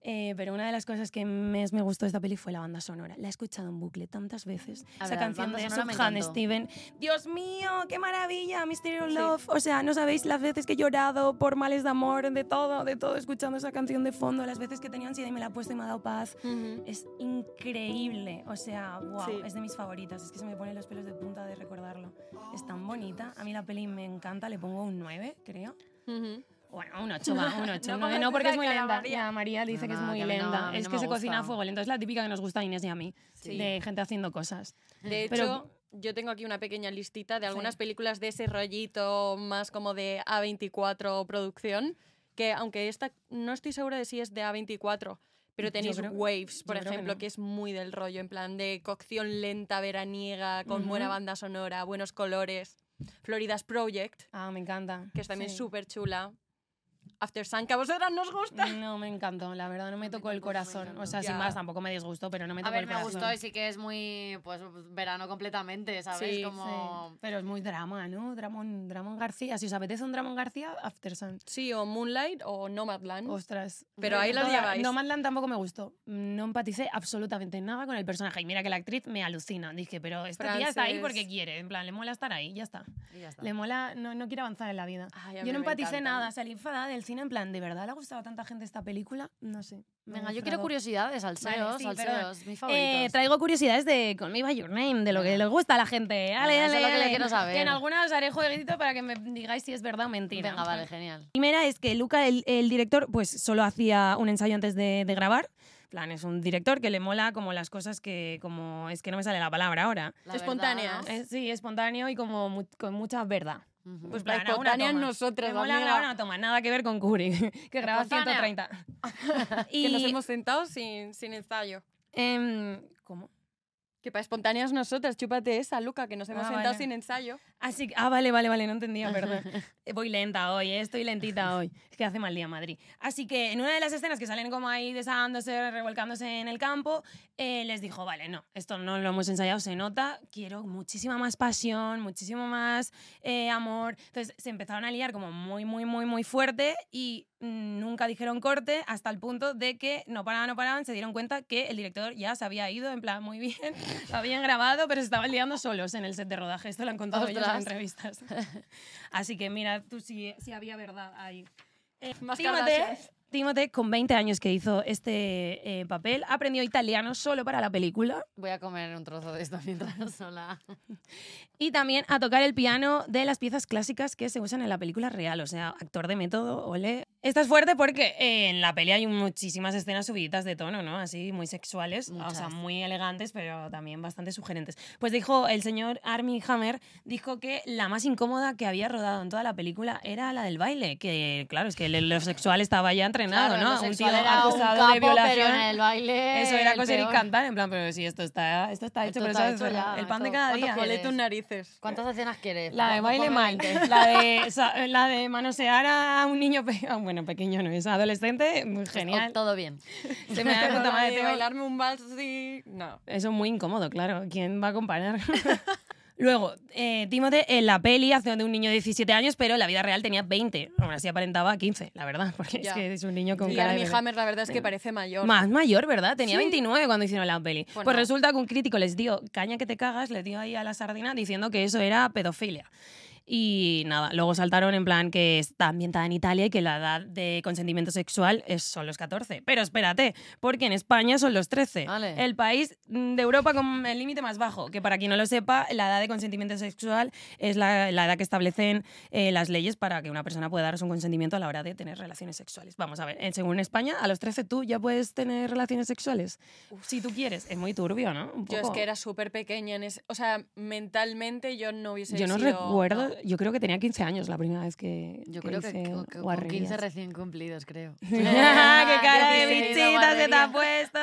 eh, pero una de las cosas que más me gustó de esta peli fue la banda sonora. La he escuchado en bucle tantas veces. A Esa canción de Subhan. Steven. Dios mío, qué maravilla, Mysterious Sí. Love. O sea, no sabéis las veces que he llorado por males de amor, de todo, de todo, escuchando esa canción de fondo, las veces que tenía ansiedad y me la he puesto y me ha dado paz. Ujú. Es increíble, o sea, wow, Sí. es de mis favoritas, es que se me ponen los pelos de punta de recordarlo. Es tan bonita, a mí la peli me encanta, le pongo un 9, creo. Ujú. Bueno, un 8 va, un 8. No no, porque es muy lenta. María. Ya, María dice No, que es muy que no- lenta. es no que se cocina a fuego lento. Es la típica que nos gusta a Inés y a mí, Sí. de gente haciendo cosas. De hecho, Pero- yo tengo aquí una pequeña listita de Sí. algunas películas de ese rollito más como de A24 producción, que aunque esta no estoy segura de si es de A24, pero tenéis creo- Waves, por que ejemplo, no. que, es muy del rollo, en plan de cocción lenta, veraniega, con buena banda sonora, buenos colores. Florida's Project, Ah, me encanta. que es también Sí. súper chula. After Sun, que a vosotras nos gusta. No, me encantó, la verdad, no me tocó el me corazón. O sea, sin más, tampoco me disgustó, pero no me A tocó ver, el me corazón. gustó y sí que es muy, pues, verano completamente, ¿sabes? Sí, Como... Sí, pero es muy drama, ¿no? Dramón, Dramón García. Si os apetece un Dramón García, After Sun. Sí, o Moonlight o Nomadland. Ostras. Pero ahí Toda- lleváis. No Manland tampoco me gustó. No empaticé absolutamente nada con el personaje. Y mira que la actriz me alucina. Dije, pero esta tía está ahí porque quiere. En plan, le mola estar ahí, ya está. Y ya está. Le mola, no, no quiere avanzar en la vida. Ay, a Yo no me empaticé encanta. nada. Salí enfadada del cine en plan, ¿de verdad le ha gustado a tanta gente esta película? No sé. Venga, yo quiero curiosidades, salseos, sí, salseos, perdón. mis Eh, traigo curiosidades de Call Me By Your Name, de lo que les gusta a la gente. Ale, Venga, eso ale, es lo que le quiero saber. Que en algunas os haré jueguito para que me digáis si es verdad o mentira. Venga, vale, genial. Primera es que Luca, el, el director, pues solo hacía un ensayo antes de, de grabar. En plan, es un director que le mola como las cosas que, como, es que no me sale la palabra ahora. La Espontáneas. verdad, Eh, sí, espontáneo y como mu- con mucha verdad. ¿No? Ujú. Pues En plan, para a una espontáneas toma. nosotras, Me grabar una toma, nada que ver con Kubrick, que graba Espontánea. 130. Que nos hemos sentado sin, sin ensayo. em, ¿Cómo? Que para espontáneas nosotras, chúpate esa, Luca, que nos hemos Ah, sentado vale. sin ensayo. Así que- ah, vale, vale, vale, no entendía, perdón. Eh, Voy lenta hoy, eh, estoy lentita hoy. Es que hace mal día Madrid. Así que en una de las escenas que salen como ahí desahándose, revolcándose en el campo, eh, les dijo, vale, no, esto no lo hemos ensayado, se nota, quiero muchísima más pasión, muchísimo más eh, amor. Entonces se empezaron a liar como muy, muy, muy, muy fuerte y nunca dijeron corte hasta el punto de que no paraban, no paraban, se dieron cuenta que el director ya se había ido, en plan, muy bien, lo habían grabado, pero se estaban liando solos en el set de rodaje. Esto lo han contado ellos en Ostras. entrevistas. Así que mira tú si, si había verdad ahí. Más Timothée, Kardashians. Timothée, con 20 años que hizo este eh, papel, aprendió italiano solo para la película Voy a comer un trozo de esto mientras sola. y también a tocar el piano de las piezas clásicas que se usan en la película real. O sea, actor de método, ole. Esta es fuerte porque eh, en la peli hay muchísimas escenas subiditas de tono, ¿no? Así, muy sexuales, o sea, muy elegantes, pero también bastante sugerentes. Pues dijo el señor Armie Hammer, dijo que la más incómoda que había rodado en toda la película era la del baile, que claro, es que lo sexual estaba ya Claro, ¿no? Un tío era un acusado capo, de pero violación. en el baile Eso era coser y cantar, en plan, pero sí, esto está, esto está hecho, Esto pero está eso es hecho ya, el pan de cada ¿cuántos día. tus narices. ¿Cuántas escenas quieres? La de baile mal, 20. la de, sa- la de manosear a un niño, pe- ah, bueno, pequeño no es, adolescente, muy genial. Oh, todo bien. Se me da Pero cuenta madre, de bailarme un vals así... No. Eso es muy incómodo, claro. ¿Quién va a comparar? Luego, eh, en la peli hace de un niño de 17 años, pero en la vida real tenía 20. Aún así aparentaba 15, la verdad, porque Ya. es que es un niño con Y cara de. Hammer, la verdad es que parece mayor. Más mayor, ¿verdad? Tenía Sí. 29 cuando hicieron la peli. Pues, Pues resulta que un crítico les dio caña que te cagas, les dio ahí a la sardina diciendo que eso era pedofilia. Y nada, luego saltaron en plan que está ambientada en Italia y que la edad de consentimiento sexual es, son los 14. Pero espérate, porque en España son los 13. Vale. El país mm, de Europa con el límite más bajo, que para quien no lo sepa, la edad de consentimiento sexual es la, la edad que establecen eh, las leyes para que una persona pueda dar su consentimiento a la hora de tener relaciones sexuales. Vamos a ver, eh, según España, a los 13 tú ya puedes tener relaciones sexuales. Si tú quieres. Es muy turbio, ¿no? Un Yo es que era súper pequeña en ese... O sea, mentalmente yo no hubiese Yo no sido- recuerdo, no. Yo creo que tenía 15 años la primera vez que. Yo creo que, hice que- que con 15 guarrerías. recién cumplidos, creo. ¡Qué cara de bichita se te ha puesto!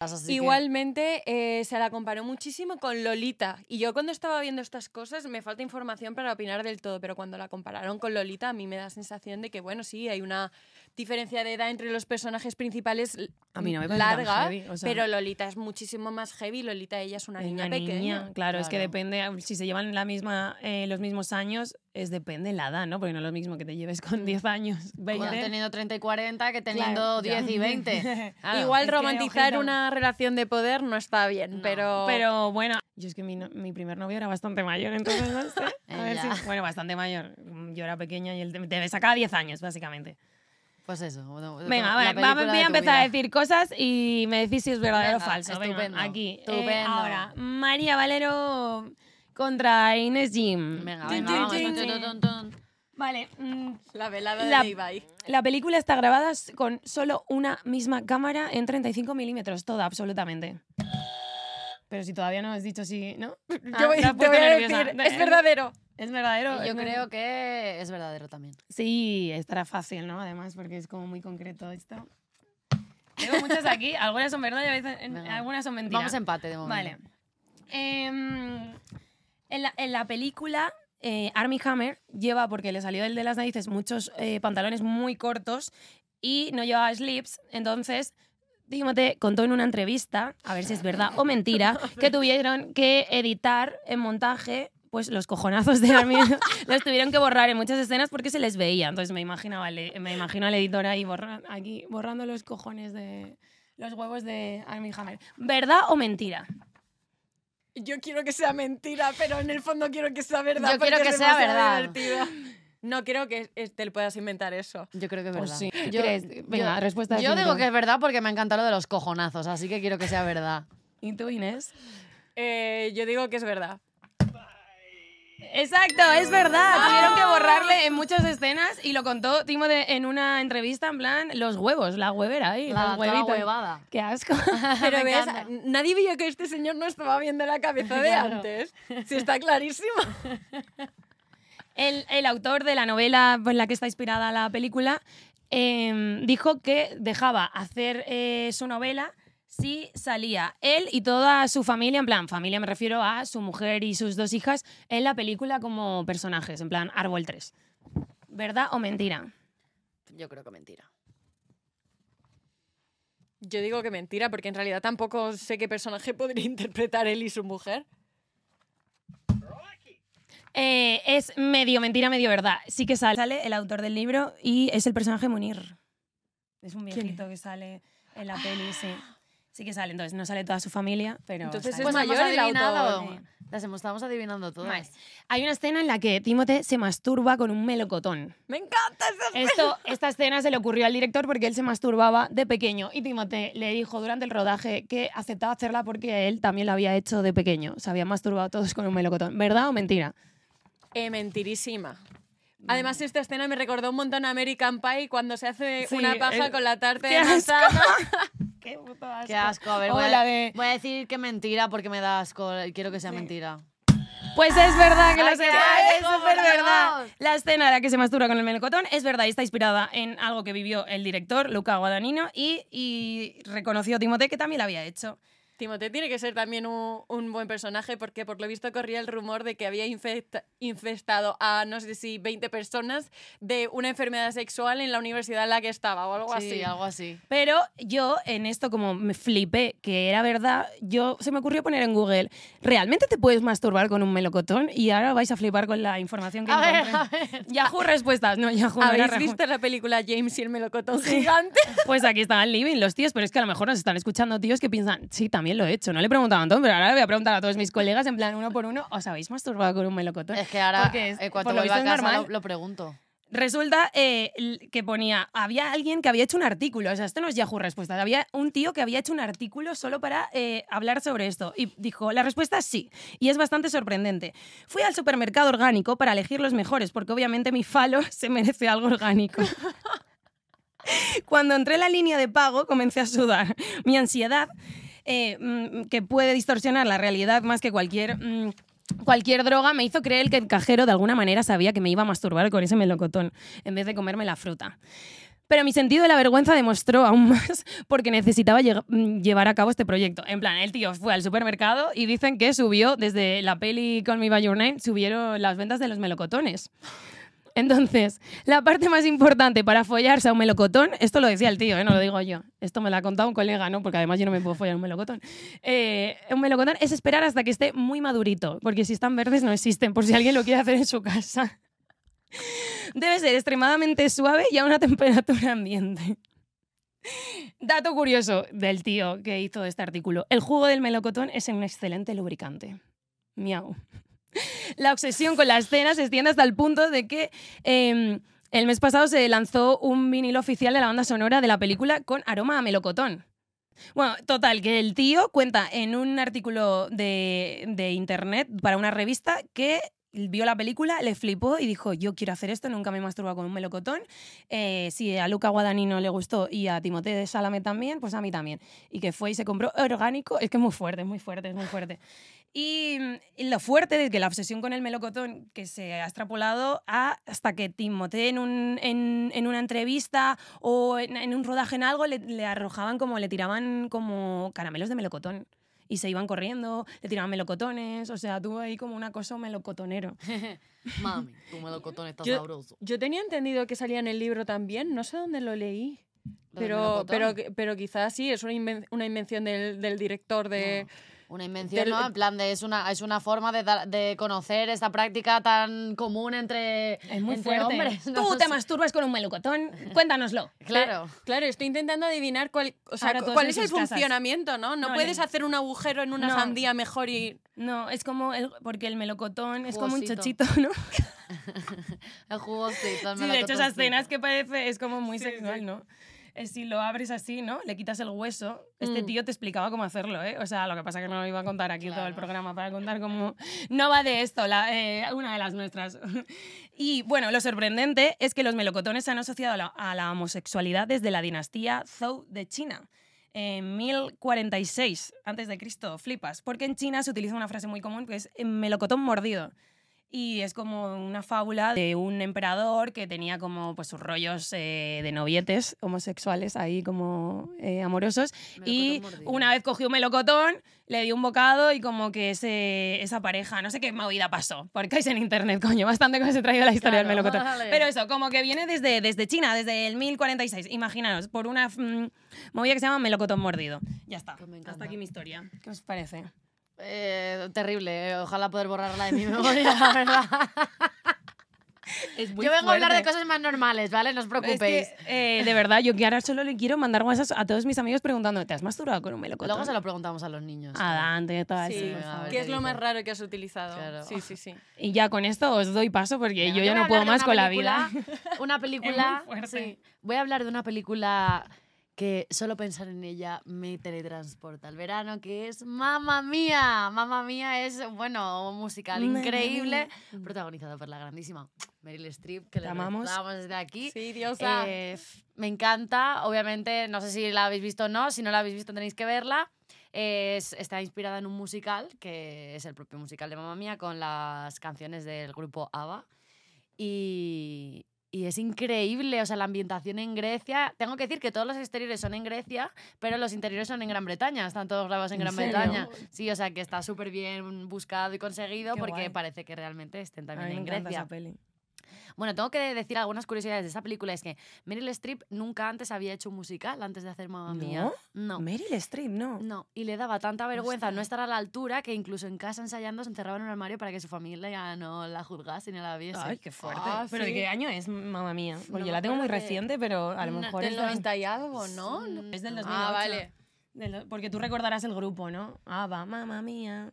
Así que- Igualmente eh, se la comparó muchísimo con Lolita. Y yo cuando estaba viendo estas cosas me falta información para opinar del todo, pero cuando la compararon con Lolita a mí me da sensación de que, bueno, sí, hay una diferencia de edad entre los personajes principales A mí no me larga, heavy, o sea- pero Lolita es muchísimo más heavy. Lolita ella es una Es niña una pequeña. niña, claro, es que Claro. depende, si se llevan la misma, eh, los mismos años, es depende de la edad, ¿no? Porque no es lo mismo que te lleves con 10 años, 20. Bueno, teniendo 30 y 40 que teniendo Claro, ya. 10 y 20. Claro. Igual es que, romantizar ojito. una relación de poder no está bien, No. pero... Pero bueno, yo es que mi, no- mi primer novio era bastante mayor, entonces no sé. A ver si, bueno, bastante mayor. Yo era pequeña y él te, te sacaba 10 años, básicamente. Pues eso. bueno, Venga, la vale, vamos, voy a empezar a decir cosas y me decís si es verdadero o Venga, falso. Venga, estupendo, aquí. Eh, estupendo. ahora, María Valero contra Inés Jim. Venga, venga, vamos. Vale, mm, La velada La- de Ibai. La película está grabada con solo una misma cámara en 35 milímetros, toda, absolutamente. Pero si todavía no has dicho si, ¿no? Yo Ah, voy, te voy a nerviosa. decir, es verdadero. Es verdadero. Y Yo es creo que es verdadero también. Sí, estará fácil, ¿no? Además, porque es como muy concreto esto. Tengo muchas aquí, algunas son verdad y a veces en- Venga. algunas son mentiras. Vamos a empate de momento. Vale. Em, en, la, en la película, eh, Armie Hammer lleva, porque le salió el de las narices, muchos eh, pantalones muy cortos y no llevaba slips. Entonces, Timothée contó en una entrevista, a ver si es verdad o mentira, que tuvieron que editar en montaje pues los cojonazos de Armie los tuvieron que borrar en muchas escenas porque se les veía. Entonces me imaginaba, me imagino al editor ahí borra- aquí borrando los cojones de los huevos de Armie Hammer. ¿Verdad o mentira? Yo quiero que sea mentira, pero en el fondo quiero que sea verdad. Yo quiero que es sea verdad. divertido. No creo que te puedas inventar eso. Yo creo que es Pues verdad. sí. Yo, ¿Crees? Venga, yo- respuesta Yo digo que es verdad porque me encanta lo de los cojonazos, así que quiero que sea verdad. ¿Y tú, Inés? Eh, yo digo que es verdad. Exacto, es verdad. Tuvieron que borrarle en muchas escenas y lo contó Timo de- en una entrevista en plan los huevos, la huevera ahí, La, los la huevada. Qué asco. Pero Me ves, encanta. nadie vio que este señor no estaba bien de la cabeza de Claro. antes. Sí, está clarísimo. El, el autor de la novela en la que está inspirada la película em, dijo que dejaba hacer eh, su novela si salía él y toda su familia, en plan, familia me refiero a su mujer y sus dos hijas, en la película como personajes, en plan Árbol 3. ¿Verdad o mentira? Yo creo que mentira. Yo digo que mentira, porque en realidad tampoco sé qué personaje podría interpretar él y su mujer. Eh, es medio mentira, medio verdad. Sí que sale, sale el autor del libro y es el personaje Munir. Es un ¿Quién viejito que sale en la peli, sí. Sí que sale, entonces no sale toda su familia, pero Entonces sale. es Pues mayor el autor. Sí. Las hemos- estamos adivinando todas. Vale. Hay una escena en la que Timote se masturba con un melocotón. Me encanta esa Esto, esta escena se le ocurrió al director porque él se masturbaba de pequeño y Timote le dijo durante el rodaje que aceptaba hacerla porque él también lo había hecho de pequeño. Se habían masturbado todos con un melocotón. ¿Verdad o mentira? Eh, mentirísima. Además, esta escena me recordó un montón a American Pie cuando se hace Sí, una paja el- con la tarta ¡Qué de manzana. Qué puto asco. Qué asco. A ver, voy, la a, de- voy a decir que mentira porque me da asco. Quiero que sea Sí. mentira. Pues es verdad que Ay, lo sé. Es súper verdad. La escena en la que se masturba con el melocotón es verdad y está inspirada en algo que vivió el director, Luca Guadagnino, y, y reconoció Timote que también lo había hecho. Timothée tiene que ser también un, un buen personaje porque por lo visto corría el rumor de que había infecta- infestado a no sé si 20 personas de una enfermedad sexual en la universidad en la que estaba o algo Sí, así. algo así. Pero yo en esto como me flipé que era verdad, yo se me ocurrió poner en Google, ¿realmente te puedes masturbar con un melocotón? Y ahora vais a flipar con la información que A ver, encontré. a ver. Yahoo respuestas, no, Yahoo no ¿Habéis Yahoo. visto la película James y el melocotón gigante? Pues aquí estaban living los tíos, pero es que a lo mejor nos están escuchando tíos que piensan, sí, también lo he hecho. No le he preguntado a Antón, pero ahora le voy a preguntar a todos mis colegas en plan uno por uno, ¿os habéis masturbado con un melocotón? Es que ahora, es- eh, cuando vuelva a casa, lo, lo pregunto. Resulta eh, que ponía, había alguien que había hecho un artículo, o sea, esto no es Yahoo Respuestas, había un tío que había hecho un artículo solo para eh, hablar sobre esto y dijo, la respuesta es sí, y es bastante sorprendente. Fui al supermercado orgánico para elegir los mejores, porque obviamente mi falo se merece algo orgánico. Cuando entré en la línea de pago comencé a sudar. Mi ansiedad, eh, mm, que puede distorsionar la realidad más que cualquier... mm, Cualquier droga me hizo creer que el cajero de alguna manera sabía que me iba a masturbar con ese melocotón en vez de comerme la fruta. Pero mi sentido de la vergüenza demostró aún más porque necesitaba mm, llevar a cabo este proyecto. En plan, el tío fue al supermercado y dicen que subió, desde la peli Call Me By Your Name, subieron las ventas de los melocotones. Entonces, la parte más importante para follarse a un melocotón, esto lo decía el tío, ¿eh? no lo digo yo, esto me lo ha contado un colega, ¿no? porque además yo no me puedo follar un melocotón. Eh, un melocotón es esperar hasta que esté muy madurito, porque si están verdes no existen, por si alguien lo quiere hacer en su casa. Debe ser extremadamente suave y a una temperatura ambiente. Dato curioso del tío que hizo este artículo. El jugo del melocotón es un excelente lubricante. Miau. La obsesión con la escena se extiende hasta el punto de que eh, el mes pasado se lanzó un vinilo oficial de la banda sonora de la película con aroma a melocotón. Bueno, total, que el tío cuenta en un artículo de internet para una revista que vio la película, le flipó y dijo, yo quiero hacer esto, nunca me he masturbado con un melocotón. Eh, si a Luca Guadagnino le gustó y a Timothée de Salame también, pues a mí también. Y que fue y se compró orgánico, es que es muy fuerte, es muy fuerte, es muy fuerte. Y, lo fuerte de que la obsesión con el melocotón que se ha extrapolado a hasta que Timothée en, un, en, una entrevista o en, un rodaje en algo le arrojaban como, le tiraban como caramelos de melocotón. Y se iban corriendo, le tiraban melocotones, o sea, tuvo ahí como un acoso melocotonero. Mami, tu melocotón está Yo- sabroso. Yo tenía entendido que salía en el libro también, no sé dónde lo leí. Pero, pero, pero quizás sí, es una, inven- una invención del, del director de... Una invención, ¿no? En plan, de, es, una, es una forma de, dar- de conocer esta práctica tan común entre, Es muy entre fuerte. hombres. Tú te masturbas con un melocotón, cuéntanoslo. Claro. Claro, estoy intentando adivinar cuál, o sea, cuál es el casas. funcionamiento, ¿no? No, No, puedes hacer un agujero en una No. sandía mejor y... No, es como, el, porque el melocotón es como un chochito, ¿no? El jugosito. el Sí, de hecho esa melocotoncito. escena es que parece, es como muy Sí, sexual, sí. ¿no? Es si lo abres así, ¿no? Le quitas el hueso. Este Mm. tío te explicaba cómo hacerlo, ¿eh? O sea, lo que pasa que no lo iba a contar aquí todo el Claro. programa para contar cómo... No va de esto, la, eh, una de las nuestras. y bueno, lo sorprendente es que los melocotones se han asociado a la, a la homosexualidad desde la dinastía Zhou de China. En 1046 antes de Cristo, flipas, porque en China se utiliza una frase muy común que es melocotón mordido. Y es como una fábula de un emperador que tenía como pues sus rollos eh, de novietes homosexuales ahí como eh, amorosos. y mordido. una vez cogió un melocotón, le dio un bocado y como que ese, esa pareja, no sé qué movida pasó, porque es en internet, coño, bastante que os he traído la historia del melocotón. vale. Pero eso, como que viene desde, desde China, desde el 1046, imaginaros, por una mm, movida que se llama melocotón mordido. Ya está, Pues hasta aquí mi historia. ¿Qué os parece? Eh, terrible. eh, Ojalá poder borrarla de mi memoria, la verdad. Es muy Yo vengo a hablar de cosas más normales, ¿vale? No os Es preocupéis. que, eh, de verdad, yo que ahora solo le quiero mandar WhatsApp a todos mis amigos preguntando, ¿te has masturbado con un melocotón? Luego se lo preguntamos a los niños. A Dante, todo Sí, eso, ¿Qué es lo más raro que has utilizado? Claro. Sí, sí, sí. Y ya con esto os doy paso porque yo ya no puedo más con la vida. Una película. fuerte. sí. Voy a hablar de una película que solo pensar en ella me teletransporta al verano, que es Mamma Mía. Mamma Mía es, bueno, un musical Mamma increíble, protagonizado por la grandísima Meryl Streep, que le amamos. desde aquí. Sí, diosa. Eh, me encanta, obviamente, no sé si la habéis visto o no, si no la habéis visto tenéis que verla. Es- está inspirada en un musical, que es el propio musical de Mamma Mía, con las canciones del grupo ABBA. Y, y es increíble, o sea, la ambientación en Grecia. Tengo que decir que todos los exteriores son en Grecia, pero los interiores son en Gran Bretaña, están todos grabados en ¿En Gran serio? Bretaña. Sí, o sea, que está súper bien buscado y conseguido Qué porque guay. parece que realmente estén también en Grecia. esa peli. Bueno, tengo que decir algunas curiosidades de esta película. Es que Meryl Streep nunca antes había hecho un musical antes de hacer Mamma Mía. No. Meryl Streep, no. No, y le daba tanta vergüenza no estar a la altura que incluso en casa ensayando se encerraba en un armario para que su familia no la juzgase ni la viese. Ay, qué fuerte. Ah, ¿Pero de qué año es, mamá mía? Porque No yo la tengo muy reciente, pero a lo No, mejor Del es de- 90 y algo, ¿no? Es del 2008. Ah, vale. De lo- porque tú recordarás el grupo, ¿no? Ah, va, mamá mía.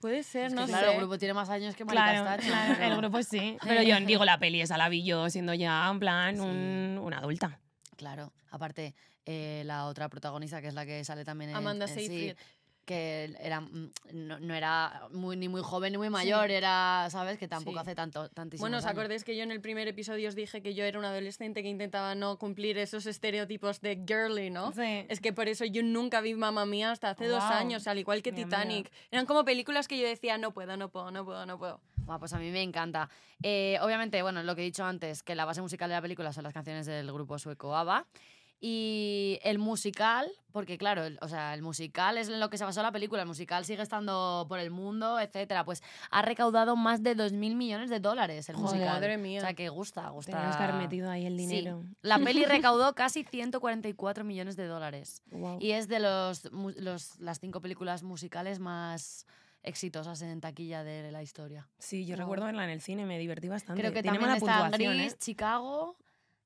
Puede ser, Es que no claro, sé. el grupo tiene más años que Mari Claro, claro, el grupo sí. Pero yo digo, la peli esa la vi yo siendo ya, en plan, un, una adulta. Claro, aparte, eh, la otra protagonista, que es la que sale también en... Amanda en sí, Seyfried. Que era, mm, no, no era muy, ni muy joven ni muy mayor, era, ¿sabes? Que tampoco Sí. hace tanto, tantísimo Bueno, ¿os acordáis que yo en el primer episodio os dije que yo era una adolescente que intentaba no cumplir esos estereotipos de girly, ¿no? Sí. Es que por eso yo nunca vi Mamma Mía hasta hace dos años, al igual que Mi Titanic. Eran como películas que yo decía, no puedo, no puedo, no puedo, no puedo. Pues a mí me encanta. Eh, obviamente, bueno, lo que he dicho antes, que la base musical de la película son las canciones del grupo sueco ABBA. Y el musical, porque claro, el- o sea, el musical es en lo que se basó la película, el musical sigue estando por el mundo, etcétera, pues ha recaudado más de 2.000 millones de dólares el Joder, musical. madre mía. O sea, que gusta, gusta. Teníamos que haber metido ahí el Sí. dinero. La peli recaudó casi 144 millones de dólares. Y es de los, los, las cinco películas musicales más exitosas en taquilla de la historia. Sí, yo Guau. recuerdo verla en el cine, me divertí bastante. Creo que Tiene también está Gris, ¿eh? Chicago,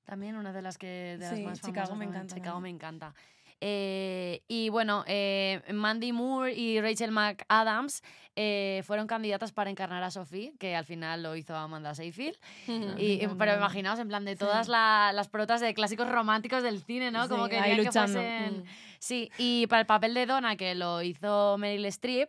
también una de las que de las más Chicago famosas me encanta Chicago también. me encanta. Eh, y bueno, eh, Mandy Moore y Rachel McAdams eh, fueron candidatas para encarnar a Sophie, que al final lo hizo Amanda Seyfried. Y, pero imaginaos, en plan, de todas la- las protas de clásicos románticos del cine, ¿no? Como que ahí querían que luchando. fuesen- Mm. Sí, y para el papel de Donna, que lo hizo Meryl Streep,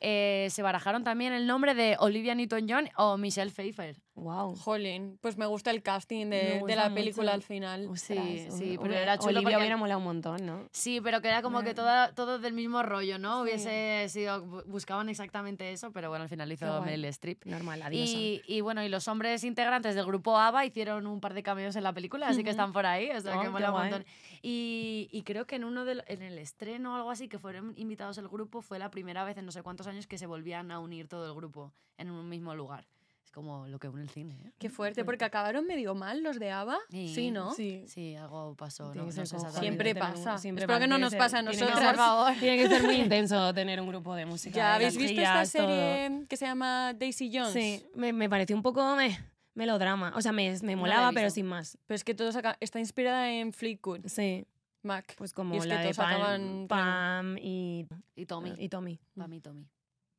se barajaron también el nombre de Olivia Newton-John o Michelle Pfeiffer. Wow. Jolín, pues me gusta el casting de, de la mucho. película al final. Sí, sí, un- pero era chulo Olivia porque- hubiera molado un montón, ¿no? Sí, pero que era como que Ya. todo, del mismo rollo, ¿no? Hubiese sido, bu- buscaban exactamente eso, pero bueno, al final hizo. Meryl Streep. Normal, la diosa. Y, y bueno, y los hombres integrantes del grupo ABBA hicieron un par de cameos en la película, así que están por ahí, o sea Oh, que qué mola un montón. Y, y creo que en uno de en el estreno o algo así, que fueron invitados el grupo, fue la primera vez en no sé cuántos años que se volvían a unir todo el grupo en un mismo lugar. Es como lo que une el cine, ¿eh? Qué fuerte, porque acabaron medio mal los de ABBA. Sí, Sí, ¿no? Sí. Sí, algo pasó, no, que no sé. Siempre pasa. siempre Espero que no nos pase a que Por favor. Tiene que ser muy intenso tener un grupo de música. ¿Ya habéis visto esta todo. serie que se llama Daisy Jones? Sí, me, me pareció un poco meh, melodrama. O sea, me, me molaba, pero sin más. Pero es que todos acá está inspirada en Fleetwood Sí, Mac. pues como Y es que la de todos Pam, acaban- Pam y, Y Tommy. y Tommy, Para mí, Tommy.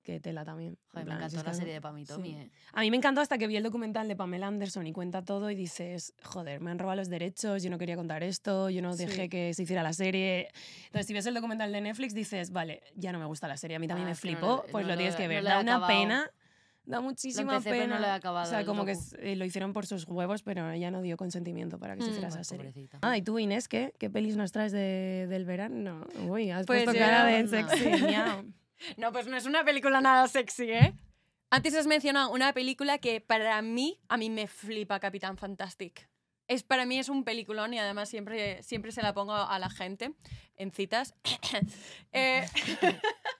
Que tela también. Joder, me plan, encantó la serie de Pam y Tommy, sí. ¿eh? A mí me encantó hasta que vi el documental de Pamela Anderson y cuenta todo y dices, joder, me han robado los derechos, yo no quería contar esto, yo no Sí. dejé que se hiciera la serie. Entonces, si ves el documental de Netflix, dices, vale, ya no me gusta la serie, a mí también Ah, me no flipó, lo- pues no lo tienes que no ver. he da una acabado. pena, da muchísima empecé, pena. no lo he acabado o sea, como que eh, lo hicieron por sus huevos, pero ella no dio consentimiento para que se Mm. hiciera Ay, esa serie. pobrecita. Ah, ¿y tú, Inés, qué? ¿Qué pelis nos traes de- del verano? Uy, has Pues puesto cara de no. sexy. miau. No, pues no es una película nada sexy, ¿eh? Antes has mencionado una película que para mí, a mí me flipa Capitán Fantastic. Es, para mí es un peliculón y además siempre, siempre se la pongo a la gente en citas. Eh,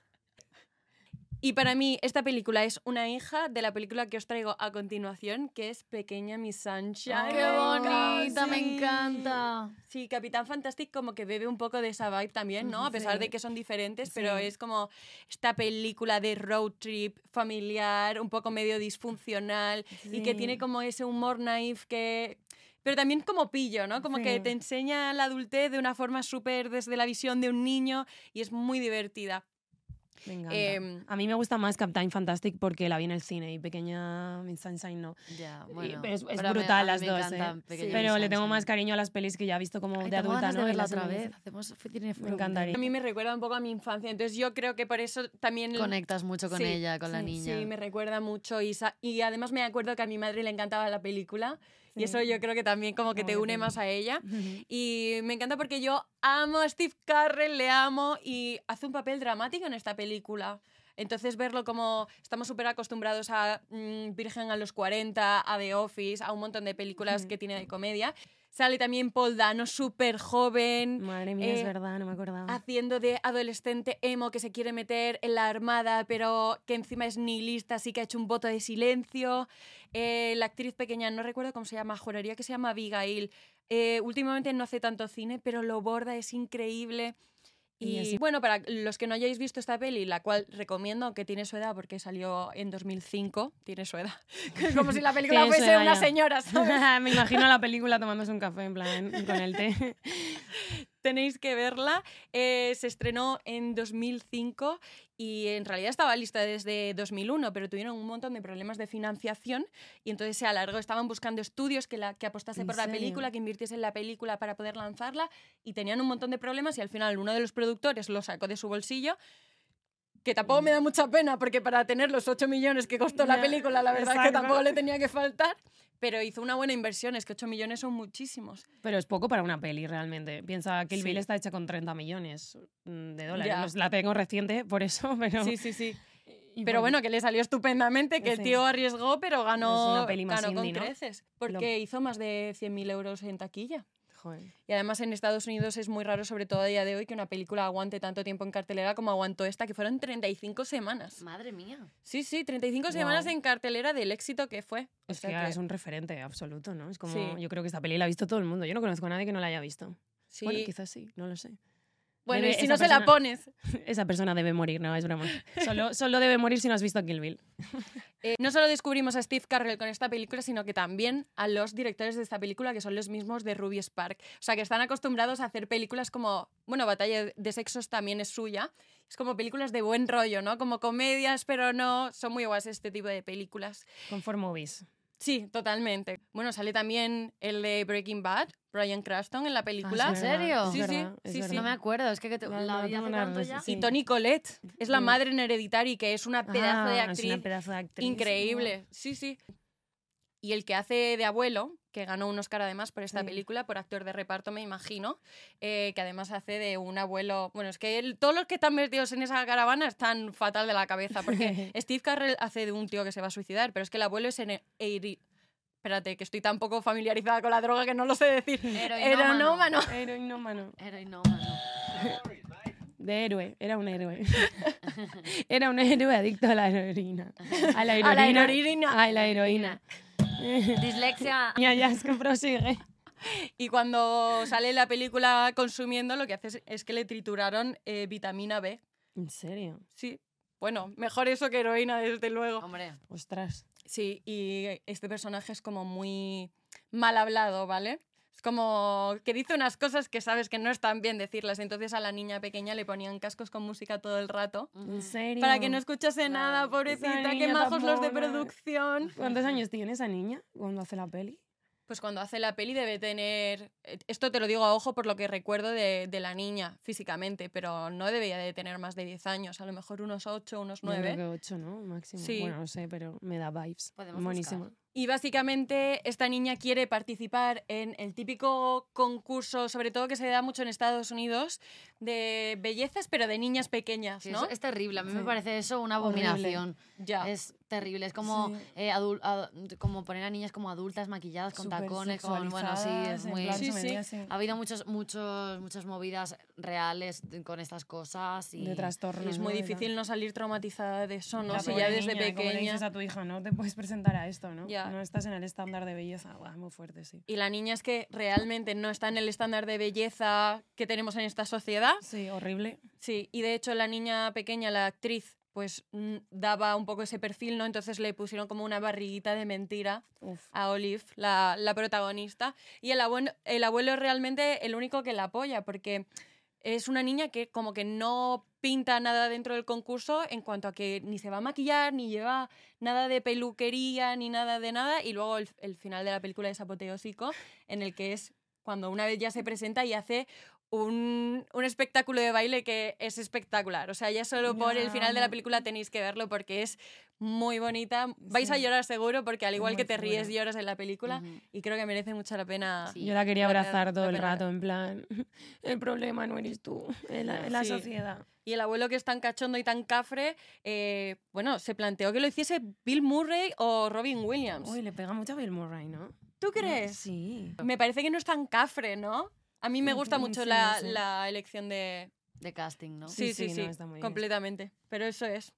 Y para mí, esta película es una hija de la película que os traigo a continuación, que es Pequeña Miss Sunshine. ¡Qué bonita! Me Sí. encanta. Sí, Capitán Fantastic como que bebe un poco de esa vibe también, ¿no? A pesar Sí. de que son diferentes, pero Sí. es como esta película de road trip familiar, un poco medio disfuncional y que tiene como ese humor naif que... Pero también como pillo, ¿no? Como que Sí. te enseña la adultez de una forma súper desde la visión de un niño y es muy divertida. Me encanta. Em, a mí me gusta más Captain Fantastic porque la vi en el cine y Pequeña Miss Sunshine no. Ya, bueno. es, es brutal mí las me dos, ¿eh? Pero le tengo más cariño a las pelis que ya he visto como Ay, de tengo adulta, ¿no? de verla las otra vez. Hacemos cine Me encantaría. A mí me recuerda un poco a mi infancia, entonces yo creo que por eso también... Conectas mucho con Sí, ella, con la sí, niña. Sí, me recuerda mucho y, sa- y además me acuerdo que a mi madre le encantaba la película y eso yo creo que también como que te une más a ella. Y me encanta porque yo amo a Steve Carell, le amo y hace un papel dramático en esta película. Entonces verlo como estamos súper acostumbrados a mm, Virgen a los 40, a The Office, a un montón de películas que tiene de comedia. Sale también Paul Dano, súper joven, Madre mía, es Eh, verdad, no me acordaba. haciendo de adolescente emo que se quiere meter en la armada, pero que encima es nihilista, así que ha hecho un voto de silencio. Eh, la actriz pequeña, no recuerdo cómo se llama, juraría que se llama Abigail. Eh, últimamente no hace tanto cine, pero lo borda, es increíble. Y bueno, para los que no hayáis visto esta peli, la cual recomiendo, que tiene su edad porque salió en 2005, tiene su edad. Como si la película fuese edad una ya. señora, ¿sabes? me imagino la película tomándose un café en plan con el té. tenéis que verla. Eh, se estrenó en 2005 y en realidad estaba lista desde 2001, pero tuvieron un montón de problemas de financiación y entonces se alargó. Estaban buscando estudios que, la, que apostase ¿En por la película, que invirtiese en la película para poder lanzarla y tenían un montón de problemas y al final uno de los productores lo sacó de su bolsillo. Que tampoco me da mucha pena porque para tener los 8 millones que costó la película, la verdad es que tampoco le tenía que faltar. Pero hizo una buena inversión, es que 8 millones son muchísimos. Pero es poco para una peli, realmente. Piensa que el Sí. Bill está hecha con 30 millones mm, de dólares. Ya. La tengo reciente, por eso, pero... Sí, sí, sí. y Pero bueno, que le salió estupendamente, que el tío arriesgó, pero ganó, ganó con indie, ¿no? creces. Porque hizo más de 100.000 euros en taquilla. Joder. Y además en Estados Unidos es muy raro, sobre todo a día de hoy, que una película aguante tanto tiempo en cartelera como aguantó esta, que fueron 35 semanas. Madre mía. Sí, sí, 35 semanas Guau. en cartelera del éxito que fue. O Es sea que es un referente absoluto, ¿no? Es como, Sí. yo creo que esta peli la ha visto todo el mundo. Yo no conozco a nadie que no la haya visto. sí. Bueno, quizás sí, no lo sé. Bueno, debe- y si no se la pones. Esa persona debe morir, no, es broma. Solo, solo debe morir si no has visto Kill Bill. Eh, no solo descubrimos a Steve Carell con esta película, sino que también a los directores de esta película, que son los mismos de Ruby Spark. O sea, que están acostumbrados a hacer películas como, bueno, Batalla de Sexos también es suya. Es como películas de buen rollo, ¿no? Como comedias, pero no, son muy guays este tipo de películas. Con Four Movies. Sí, totalmente. Bueno, sale también el de Breaking Bad, Brian Cranston en la película. ¿En serio? Sí, sí, verdad, sí, sí. No me acuerdo, es que, que te- No, la no vi tengo hace tanto ya. sí. Y Toni Collette es la Sí. madre en Hereditary, que es una pedazo de Ah, actriz. Es una pedazo de actriz. Increíble, sí, sí. Y el que hace de abuelo, que ganó un Oscar además por esta Sí. película, por actor de reparto, me imagino, eh, que además hace de un abuelo. Bueno, es que todos los que están metidos en esa caravana están fatal de la cabeza, porque Steve Carell hace de un tío que se va a suicidar, pero es que el abuelo es en Eiri. Espérate, que estoy tan poco familiarizada con la droga que no lo sé decir. Heroinómano. Heroinómano. Heroinómano. De héroe, era un héroe. era un héroe adicto a la heroína. A la A heroína. la heroína. A la heroína. Dislexia. Ya, ya, es que prosigue. Y cuando sale la película consumiendo, lo que hace es, es que le trituraron eh, vitamina B. ¿En serio? Sí. Bueno, mejor eso que heroína, desde luego. Hombre. Ostras. Sí, y este personaje es como muy mal hablado, ¿vale? Como que dice unas cosas que sabes que no están bien decirlas. Entonces a la niña pequeña le ponían cascos con música todo el rato. ¿En serio? Para que no escuchase nada, pobrecita, qué majos los de producción. ¿Cuántos años tiene esa niña cuando hace la peli? Pues cuando hace la peli debe tener... eh, Esto te lo digo a ojo por lo que recuerdo de, de la niña físicamente, pero no debería de tener más de 10 años, a lo mejor unos 8, unos Yo creo 9. que ocho, ¿no? Máximo. Sí. Bueno, no sé, pero me da vibes. Podemos Buenísima. buscar. Y básicamente esta niña quiere participar en el típico concurso, sobre todo que se da mucho en Estados Unidos, de bellezas, pero de niñas pequeñas, Sí, ¿no? es, es terrible, a mí me parece eso una Horrible. abominación. Ya. Es terrible. Es como, Sí. eh, adul- ad- como poner a niñas como adultas maquilladas con Súper tacones, con, bueno, sí, es muy... plan, Sí, sí. Ha habido muchos, muchos, muchas movidas reales con estas cosas y... de trastornos. Es ¿no? muy Y tal. difícil no salir traumatizada de eso, ¿no? La Si ya desde niña, y como le pequeña. dices a tu hija, no te puedes presentar a esto, ¿no? Ya. No estás en el estándar de belleza. Buah, muy fuerte, sí. Y la niña es que realmente no está en el estándar de belleza que tenemos en esta sociedad. Sí, horrible. Sí, y de hecho la niña pequeña, la actriz, pues mm, daba un poco ese perfil, ¿no? Entonces le pusieron como una barriguita de mentira Uf. a Olive, la, la protagonista. Y el abuelo, el abuelo es realmente el único que la apoya, porque es una niña que como que no pinta nada dentro del concurso en cuanto a que ni se va a maquillar, ni lleva nada de peluquería, ni nada de nada. Y luego el, el final de la película es apoteósico, en el que es cuando una vez ya se presenta y hace un, un espectáculo de baile que es espectacular. O sea, ya solo por el final de la película tenéis que verlo porque es muy bonita. Vais a llorar seguro porque al igual Muy que te ríes, lloras en la película y creo que merece mucho la pena. Sí. Yo la quería la abrazar todo la el rato, en plan, el problema no eres tú, es la, es la Sí. sociedad. Y el abuelo que es tan cachondo y tan cafre, eh, bueno, se planteó que lo hiciese Bill Murray o Robin Williams. Uy, le pega mucho a Bill Murray, ¿no? ¿Tú crees? Sí. Me parece que no es tan cafre, ¿no? A mí me gusta mucho sí, la, no sé. la elección de... De casting, ¿no? Sí, sí, sí, sí, no, está muy bien. completamente. Pero eso es.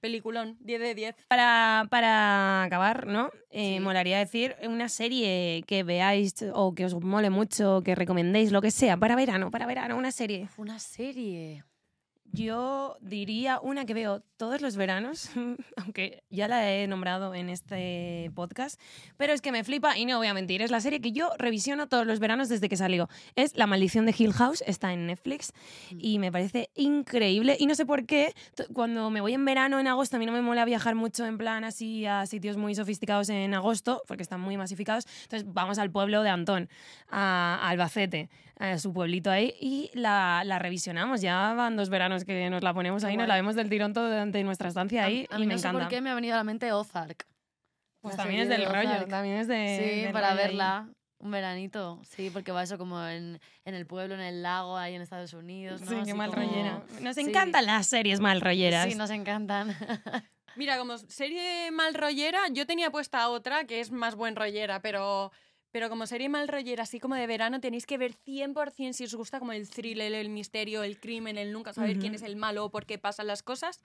Peliculón, 10 de 10. Para, para acabar, ¿no? Eh, Sí. Molaría decir una serie que veáis o que os mole mucho, que recomendéis, lo que sea, para verano, para verano, una serie. Una serie. Yo diría una que veo todos los veranos, aunque ya la he nombrado en este podcast, pero es que me flipa y no voy a mentir, es la serie que yo revisiono todos los veranos desde que salió. Es La maldición de Hill House, está en Netflix y me parece increíble y no sé por qué cuando me voy en verano, en agosto, a mí no me mola viajar mucho en plan así a sitios muy sofisticados en agosto, porque están muy masificados, entonces vamos al pueblo de Antón, a Albacete, a su pueblito ahí y la, la revisionamos, ya van dos veranos que nos la ponemos Qué ahí, nos la vemos del tirón todo durante nuestra estancia A- ahí a, y mí me no sé encanta. por qué me ha venido a la mente Ozark. Pues La también es serie del de rollo, también es de... Sí, para rollo ahí. verla. Un veranito, sí, porque va eso como en, en el pueblo, en el lago, ahí en Estados Unidos, ¿no? Sí, qué Así mal como- rollera. Nos Sí. encantan las series mal rolleras. Sí, nos encantan. Mira, como serie mal rollera, yo tenía puesta otra que es más buen rollera, pero, pero como serie mal rollera, así como de verano, tenéis que ver 100% si os gusta como el thriller, el misterio, el crimen, el nunca saber quién es el malo o por qué pasan las cosas.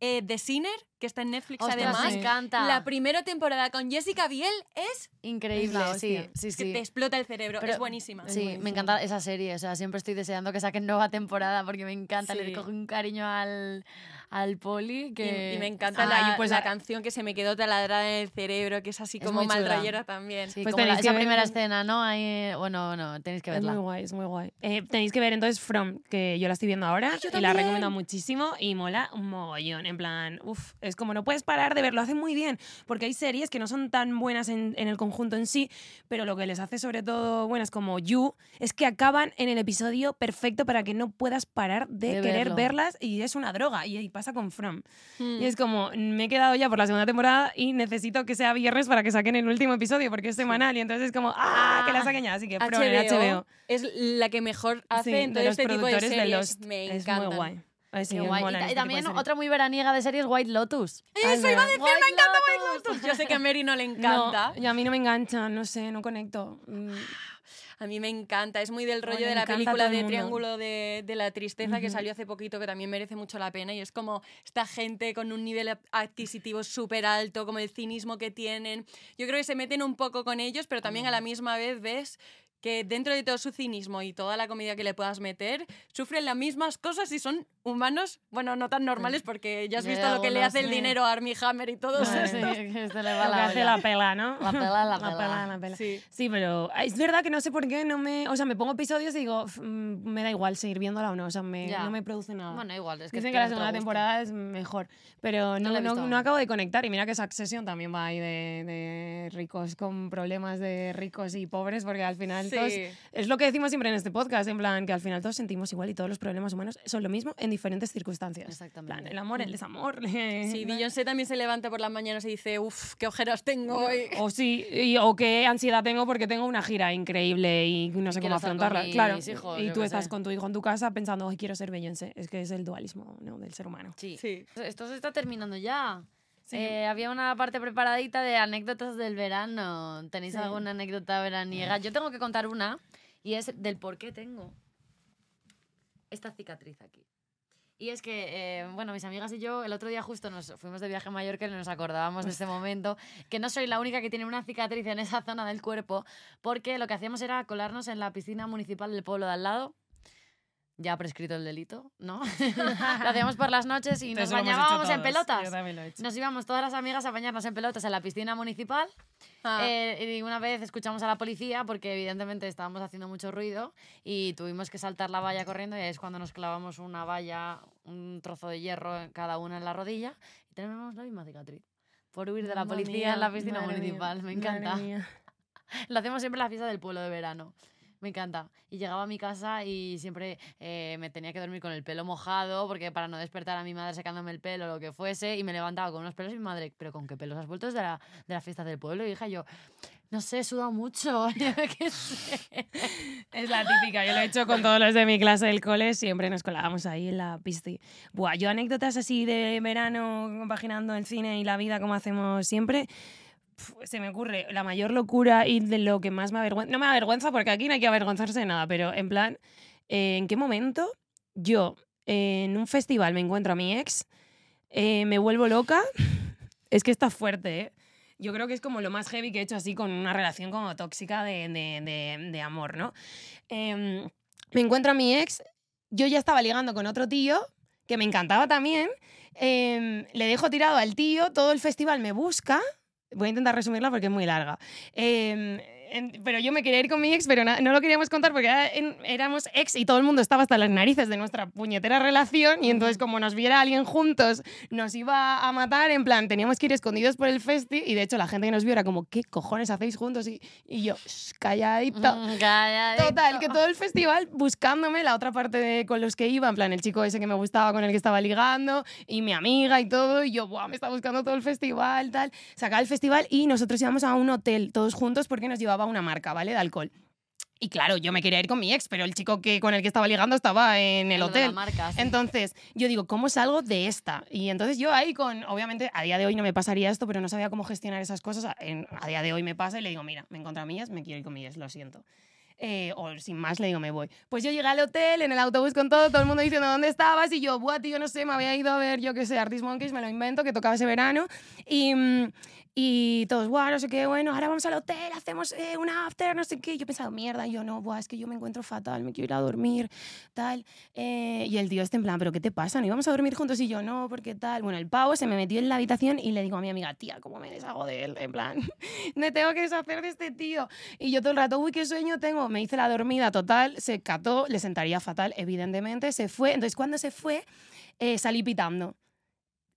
Eh, The Sinner, que está en Netflix Ostras, además. me encanta. La primera temporada con Jessica Biel es Increíble, sí, sí, que sí. te explota el cerebro, Pero- es buenísima. Es Sí, buenísima. me encanta esa serie. O sea, siempre estoy deseando que saquen nueva temporada porque me encanta. Sí. Le cojo un cariño al, al poli que... Y, me encanta Ah, la, pues la a- canción que se me quedó taladrada en el cerebro, que es así Es como mal rollera también. Sí, Pues como la- tenéis que esa ver- primera escena, ¿no? Ahí, eh, bueno, bueno, tenéis que Es verla. muy guay, es muy guay. Eh, tenéis que ver entonces From, que yo la estoy viendo ahora yo y la recomiendo muchísimo y mola un mogollón. En plan, uff, es como no puedes parar de verlo, hace muy bien, porque hay series que no son tan buenas en, en el conjunto en sí, pero lo que les hace sobre todo buenas como You es que acaban en el episodio perfecto para que no puedas parar de, De querer verlo. verlas y es una droga y, y pasa con From. Mm. Y es como, me he quedado ya por la segunda temporada y necesito que sea viernes para que saquen el último episodio porque es semanal y entonces es como, ¡ah! Que la saquen ya. Así que From en HBO. es la que mejor hace Sí, en todo de los este tipo de productores de series. Lost. Me es encantan. muy guay. Ay, sí, guay. Y, y este también series. otra muy veraniega de series, White Lotus. Eso iba a decir, me encanta White Lotus. Yo sé que a Mary no le encanta. No, y a mí no me engancha, no sé, no conecto. A mí me encanta. Es muy del rollo de la película de. Triángulo de, de la Tristeza que salió hace poquito, que también merece mucho la pena. Y es como esta gente con un nivel adquisitivo súper alto, como el cinismo que tienen. Yo creo que se meten un poco con ellos, pero también a la misma vez ves que dentro de todo su cinismo y toda la comida que le puedas meter, sufren las mismas cosas y son humanos, bueno, no tan normales porque ya has visto lo que le hace el dinero a Armie Hammer y todo. Sí, que se le va lo que la hace la pela, ¿no? La pela, la La pela. pela, la pela. Sí. Sí, pero es verdad que no sé por qué no me... O sea, me pongo episodios y digo, "F- mm, me da igual seguir viéndola o no. O sea, me, no me produce nada. Bueno, igual, es que Dicen es que la segunda temporada es mejor, pero No no, no, no acabo de conectar. Y mira que Succession también va ahí de, de ricos con problemas de ricos y pobres, porque al final Sí. todos, es lo que decimos siempre en este podcast, en plan que al final todos sentimos igual y todos los problemas humanos son lo mismo en diferentes circunstancias. En Exactamente. plan, el amor, el desamor. Sí, Beyoncé también se levanta por las mañanas y dice, uff, qué ojeras tengo hoy. O sí, y- o qué ansiedad tengo porque tengo una gira increíble y no sé Quiero cómo afrontarla. Claro. hijos, y tú estás sé. con tu hijo en tu casa pensando, hoy quiero ser Beyoncé. Es que es el dualismo ¿no? del ser humano. Sí. Sí. Esto se está terminando ya. Eh, había una parte preparadita de anécdotas del verano. ¿Tenéis Sí. alguna anécdota veraniega? Yo tengo que contar una y es del por qué tengo esta cicatriz aquí. Y es que, eh, bueno, mis amigas y yo el otro día justo nos fuimos de viaje a Mallorca y nos acordábamos de ese momento, que no soy la única que tiene una cicatriz en esa zona del cuerpo, porque lo que hacíamos era colarnos en la piscina municipal del pueblo de al lado. Ya prescrito el delito, ¿no? lo hacíamos por las noches y nos bañábamos en pelotas. Yo también lo he hecho. Nos íbamos todas las amigas a bañarnos en pelotas en la piscina municipal. Ah, Eh, y una vez escuchamos a la policía porque evidentemente estábamos haciendo mucho ruido y tuvimos que saltar la valla corriendo y ahí es cuando nos clavamos una valla, un trozo de hierro cada una en la rodilla y tenemos la misma cicatriz. Por huir de la policía mía, en la piscina mía, municipal. Me encanta. Lo hacemos siempre en la fiesta del pueblo de verano. Me encanta. Y llegaba a mi casa y siempre eh, me tenía que dormir con el pelo mojado porque para no despertar a mi madre secándome el pelo o lo que fuese y me levantaba con unos pelos y mi madre, pero ¿con qué pelos has vuelto de la, de la fiesta del pueblo? Y hija, yo, no sé, he mucho. Es la típica, yo lo he hecho con todos los de mi clase del cole, siempre nos colábamos ahí en la pisci. Buah, yo anécdotas así de verano, compaginando el cine y la vida como hacemos siempre, se me ocurre la mayor locura y de lo que más me avergüenza, no me avergüenza porque aquí no hay que avergonzarse de nada, pero en plan, eh, ¿en qué momento yo eh, en un festival me encuentro a mi ex, eh, me vuelvo loca? Es que está fuerte, ¿eh? Yo creo que es como lo más heavy que he hecho así con una relación como tóxica de, de- de- de amor, ¿no? Em, me encuentro a mi ex, yo ya estaba ligando con otro tío que me encantaba también, em, le dejo tirado al tío, todo el festival me busca, voy a intentar resumirla porque es muy larga, Em, en- pero yo me quería ir con mi ex, pero no lo queríamos contar porque era- en- éramos ex y todo el mundo estaba hasta las narices de nuestra puñetera relación y entonces como nos viera alguien juntos nos iba a matar, en plan, teníamos que ir escondidos por el festi y de hecho la gente que nos vio era como, ¿qué cojones hacéis juntos? Y, y yo, "Shh, calladito. Mm, Calladito. Total, que todo el festival buscándome la otra parte de, con los que iba, en plan el chico ese que me gustaba, con el que estaba ligando, y mi amiga y todo, y yo, Buah, me está buscando todo el festival, tal. Se acaba el festival y nosotros íbamos a un hotel todos juntos porque nos llevaba una marca, ¿vale? De alcohol. Y claro, yo me quería ir con mi ex, pero el chico que, con el que estaba ligando estaba en el hotel. marca, sí. Entonces, yo digo, ¿cómo salgo de esta? Y entonces yo ahí con, obviamente, a día de hoy no me pasaría esto, pero no sabía cómo gestionar esas cosas. A, día de hoy me pasa y le digo, mira, me encontré a millas, me quiero ir con millas, lo siento. Eh, o sin más le digo, me voy. Pues yo llegué al hotel, en el autobús con todo, todo el mundo diciendo, ¿dónde estabas? Y yo, buah, tío, no sé, me había ido a ver, yo qué sé, Artist Monkeys, me lo invento, que tocaba ese verano. Y, mm, y todos, buah, no sé qué, bueno, ahora vamos al hotel, hacemos eh, una after, no sé qué. Yo pensaba, mierda, y yo no, buah, es que yo me encuentro fatal, me quiero ir a dormir, tal. Eh, y el tío este en plan, ¿pero qué te pasa? ¿No íbamos a dormir juntos? Y yo, no, porque tal. Bueno, el pavo se me metió en la habitación y le digo a mi amiga, tía, ¿cómo me deshago de él? En plan, me tengo que deshacer de este tío. Y yo todo el rato, uy, qué sueño tengo. Me hice la dormida total, se cató, le sentaría fatal, evidentemente, se fue. Entonces, cuando se fue, eh, salí pitando.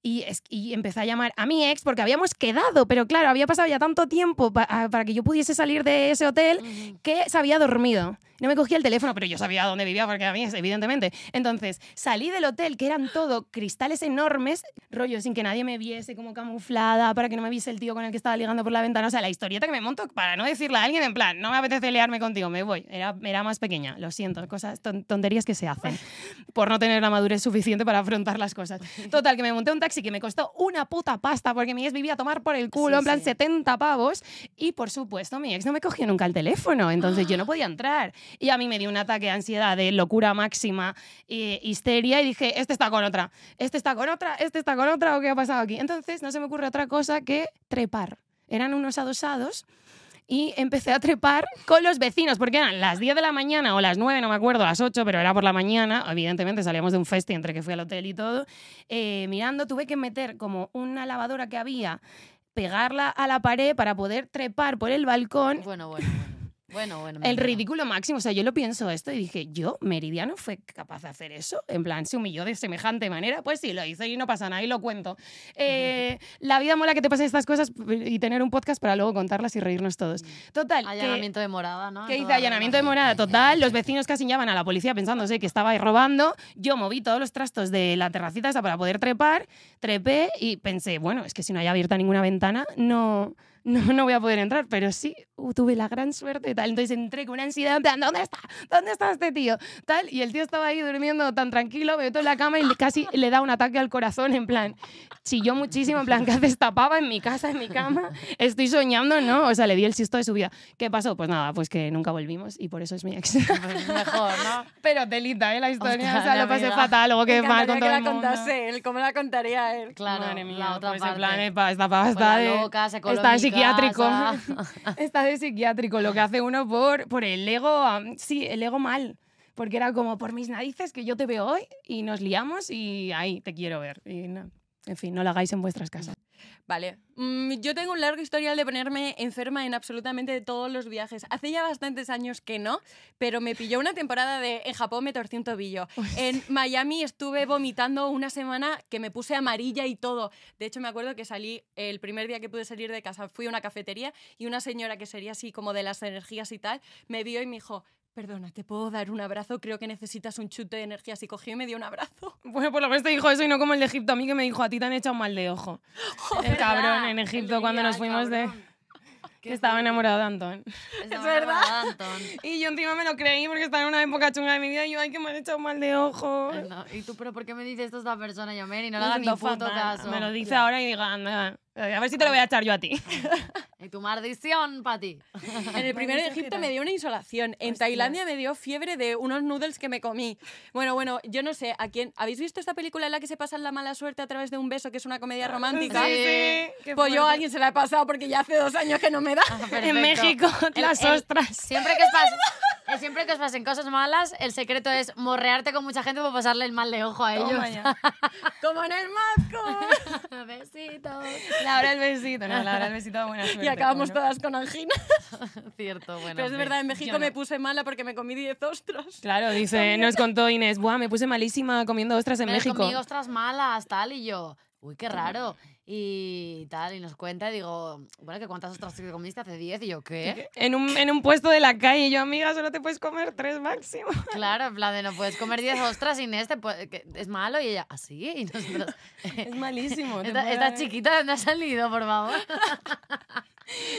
Y, es- y empecé a llamar a mi ex porque habíamos quedado, pero claro, había pasado ya tanto tiempo pa- a- para que yo pudiese salir de ese hotel que se había dormido. No me cogía el teléfono, pero yo sabía dónde vivía porque a mí evidentemente. Entonces, salí del hotel, que eran todo cristales enormes, rollo, sin que nadie me viese como camuflada, para que no me viese el tío con el que estaba ligando por la ventana. O sea, la historieta que me monto para no decirle a alguien en plan, no me apetece liarme contigo, me voy. Era, era más pequeña, lo siento, cosas, ton- tonterías que se hacen por no tener la madurez suficiente para afrontar las cosas. Total, que me monté un taxi que me costó una puta pasta porque mi ex vivía a tomar por el culo, Sí, en plan sí. 70 pavos. Y por supuesto, mi ex no me cogió nunca el teléfono, entonces yo no podía entrar. Y a mí me dio un ataque de ansiedad, de locura máxima, eh, histeria, y dije, este está con otra, este está con otra, este está con otra, ¿o qué ha pasado aquí? Entonces no se me ocurre otra cosa que trepar. Eran unos adosados y empecé a trepar con los vecinos, porque eran las 10 de la mañana o las 9, no me acuerdo, las 8, pero era por la mañana. Evidentemente salíamos de un festi entre que fui al hotel y todo. Eh, mirando, tuve que meter como una lavadora que había, pegarla a la pared para poder trepar por el balcón. Bueno, bueno, bueno. Bueno, bueno. me El ridículo máximo, o sea, yo lo pienso esto y dije, yo, Meridiano, fue capaz de hacer eso, en plan, se humilló de semejante manera, pues sí, lo hice y no pasa nada, y lo cuento. Eh, la vida mola que te pasen estas cosas y tener un podcast para luego contarlas y reírnos todos. Total, que- Allanamiento de morada, ¿no? que hice allanamiento de morada total, los vecinos casi llaman a la policía pensándose que estaba robando, yo moví todos los trastos de la terracita esa para poder trepar, trepé y pensé, bueno, es que si no hay abierta ninguna ventana, no, no, no voy a poder entrar, pero sí uh, tuve la gran suerte, tal. Entonces entré con una ansiedad, en plan, ¿dónde está? ¿Dónde está este tío? Tal, y el tío estaba ahí durmiendo tan tranquilo, me meto en la cama y casi le da un ataque al corazón, en plan, chilló muchísimo, en plan, ¿qué haces? Tapaba en mi casa, en mi cama, estoy soñando, ¿no? O sea, le di el susto de su vida. ¿Qué pasó? Pues nada, pues que nunca volvimos y por eso es mi ex. Pues mejor, ¿no? Pero telita, ¿eh? La historia, Ostras, o sea, lo pasé amiga. fatal, luego Me que mal con que todo la el mundo. contase él, ¿cómo la contaría él? Claro, Madre mía, la otra pues parte. en plan, esta pava Pues está de, loca, está psiquiátrico. casa. está de psiquiátrico, lo que hace uno por, por el ego, sí, el ego mal. Porque era como por mis narices que yo te veo hoy y nos liamos y ahí te quiero ver. Y en fin, no lo hagáis en vuestras casas. Vale. Mm, yo tengo un largo historial de ponerme enferma en absolutamente todos los viajes. Hace ya bastantes años que no, pero me pilló una temporada de en Japón me torcí un tobillo. En Miami estuve vomitando una semana que me puse amarilla y todo. De hecho, me acuerdo que salí el primer día que pude salir de casa, fui a una cafetería y una señora que sería así como de las energías y tal, me vio y me dijo, perdona, ¿te puedo dar un abrazo? Creo que necesitas un chute de energías. Y cogió y me dio un abrazo. Bueno, por lo menos te dijo eso y no como el de Egipto. A mí que me dijo, a ti te han echado mal de ojo. el cabrón en Egipto cuando nos fuimos de... Que estaba enamorado de Antón. Es verdad. Antón. Y yo encima me lo creí porque estaba en una época chunga de mi vida y yo, ay, que me han echado mal de ojo. No, Y tú, pero ¿por qué me dices esto esta persona, yo, Mary? No le Me hagas ni puto fatal. caso. Me lo dice ahora y diga, anda, a ver si te lo voy a echar yo a ti. Y tu maldición para ti. En el primero de Egipto me dio una insolación. En Tailandia me dio fiebre de unos noodles que me comí. Bueno, bueno, yo no sé, ¿a quién? ¿Habéis visto esta película en la que se pasa la mala suerte a través de un beso, que es una comedia romántica? Sí. qué Pues yo a fuerte. alguien se la he pasado porque ya hace dos años que no me da. En Perfecto. México, El- las el- ostras. Siempre que, os eh, siempre que os pasen cosas malas, el secreto es morrearte con mucha gente para pasarle el mal de ojo a ellos. Como en el Mazco. Besitos. Laura el besito, no, Laura el besito, buena suerte. Y acabamos bueno. todas con angina. Cierto, bueno. Pero es verdad, en. México me no. puse mala porque me comí 10 ostras. Claro, dice, nos contó Inés, buah, me puse malísima comiendo ostras en Me México. comí ostras malas, tal, y yo, uy, qué raro. Y tal, y nos cuenta, y digo, bueno, ¿que cuántas ostras te comiste hace 10? Y yo, ¿qué? En un, en un puesto de la calle, y yo, amiga, solo te puedes comer tres máximo. Claro, en plan de no puedes comer 10 ostras sin este, pues, que es malo. Y ella, ¿así? Y nosotros, Es malísimo. te esta, esta chiquita, ¿dónde ha salido, por favor?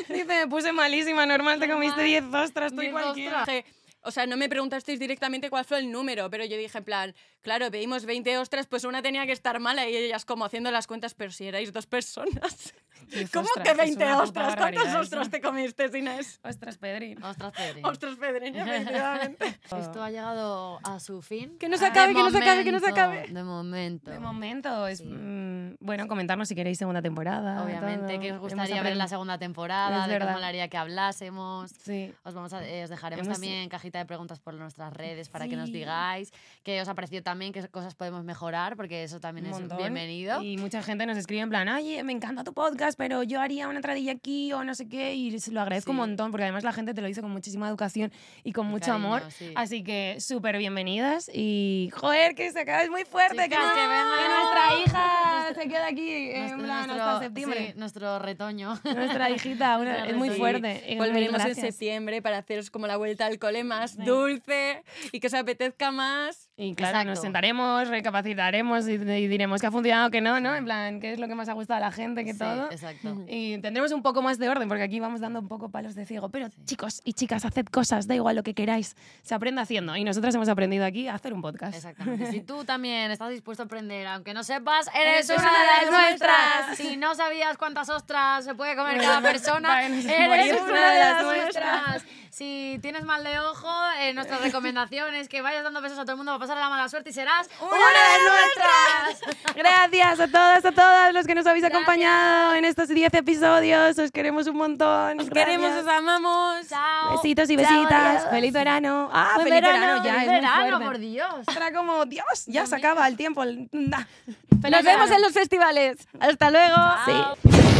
Dice, me puse malísima, normal, te comiste 10 ostras, estoy 10 cualquiera. ostras. O sea, no me preguntasteis directamente cuál fue el número, pero yo dije en plan, claro, pedimos 20 ostras, pues una tenía que estar mala y ellas como haciendo las cuentas, pero si erais dos personas. ¿Cómo ostras, que es 20 una puta ostras? ¿Cuántas ostras te comiste, Inés? Ostras, Pedrín. Ostras, Pedri. Ostras, Pedreña, efectivamente. Esto ha llegado a su fin. Que no se acabe, que no se acabe, que no se acabe. De momento. De momento, es Sí. mm, bueno comentarnos si queréis segunda temporada. Obviamente, todo. que os gustaría ver la segunda temporada, Es de verdad. cómo haría que hablásemos. Sí. Os, vamos a- eh, os dejaremos Hemos- también cajita de preguntas por nuestras redes para que nos Sí. digáis qué os ha parecido también, qué cosas podemos mejorar, porque eso también un es montón. bienvenido. Y mucha gente nos escribe en plan, oye, me encanta tu podcast, pero yo haría una entradilla aquí o no sé qué. Y se lo agradezco un Sí. montón, porque además la gente te lo dice con muchísima educación y con Y mucho cariño, amor. sí. Así que súper bienvenidas. Y, joder, que se acaba, es muy fuerte. que, Chicas, no- que venga. que nuestra hija se queda aquí en Nuestro- plan nuestro- hasta septiembre. sí, nuestro retoño. Nuestra hijita, una- es muy fuerte. Eh, Volveremos en septiembre para haceros como la vuelta al cole más Sí. dulce y que os apetezca más. Y claro, nos Exacto. sentaremos, recapacitaremos y, y diremos que ha funcionado, que no, ¿no? En plan, qué es lo que más ha gustado a la gente, que Sí, todo. exacto. Y tendremos un poco más de orden, porque aquí vamos dando un poco palos de ciego. Pero chicos y chicas, haced cosas, da igual lo que queráis. Se aprende haciendo. Y nosotras hemos aprendido aquí a hacer un podcast. Exactamente. Si tú también estás dispuesto a aprender, aunque no sepas, Eres eres, una una de de las nuestras. nuestras. Si no sabías cuántas ostras se puede comer cada persona, eres morir una de las nuestras. Si tienes mal de ojo, eh, nuestra recomendación es que vayas dando besos a todo el mundo pasar la mala suerte y serás una, de nuestras. Gracias a todas, a todas los que nos habéis Gracias. acompañado en estos 10 episodios. Os queremos un montón. Os queremos, os amamos. Chao. Besitos y Chao, besitas. adiós. Feliz verano. Ah, Buen feliz verano, ya. feliz es verano, por Dios. Era como, Dios, ya se acaba el tiempo. Da. Nos vemos en los festivales. Hasta luego. Sí.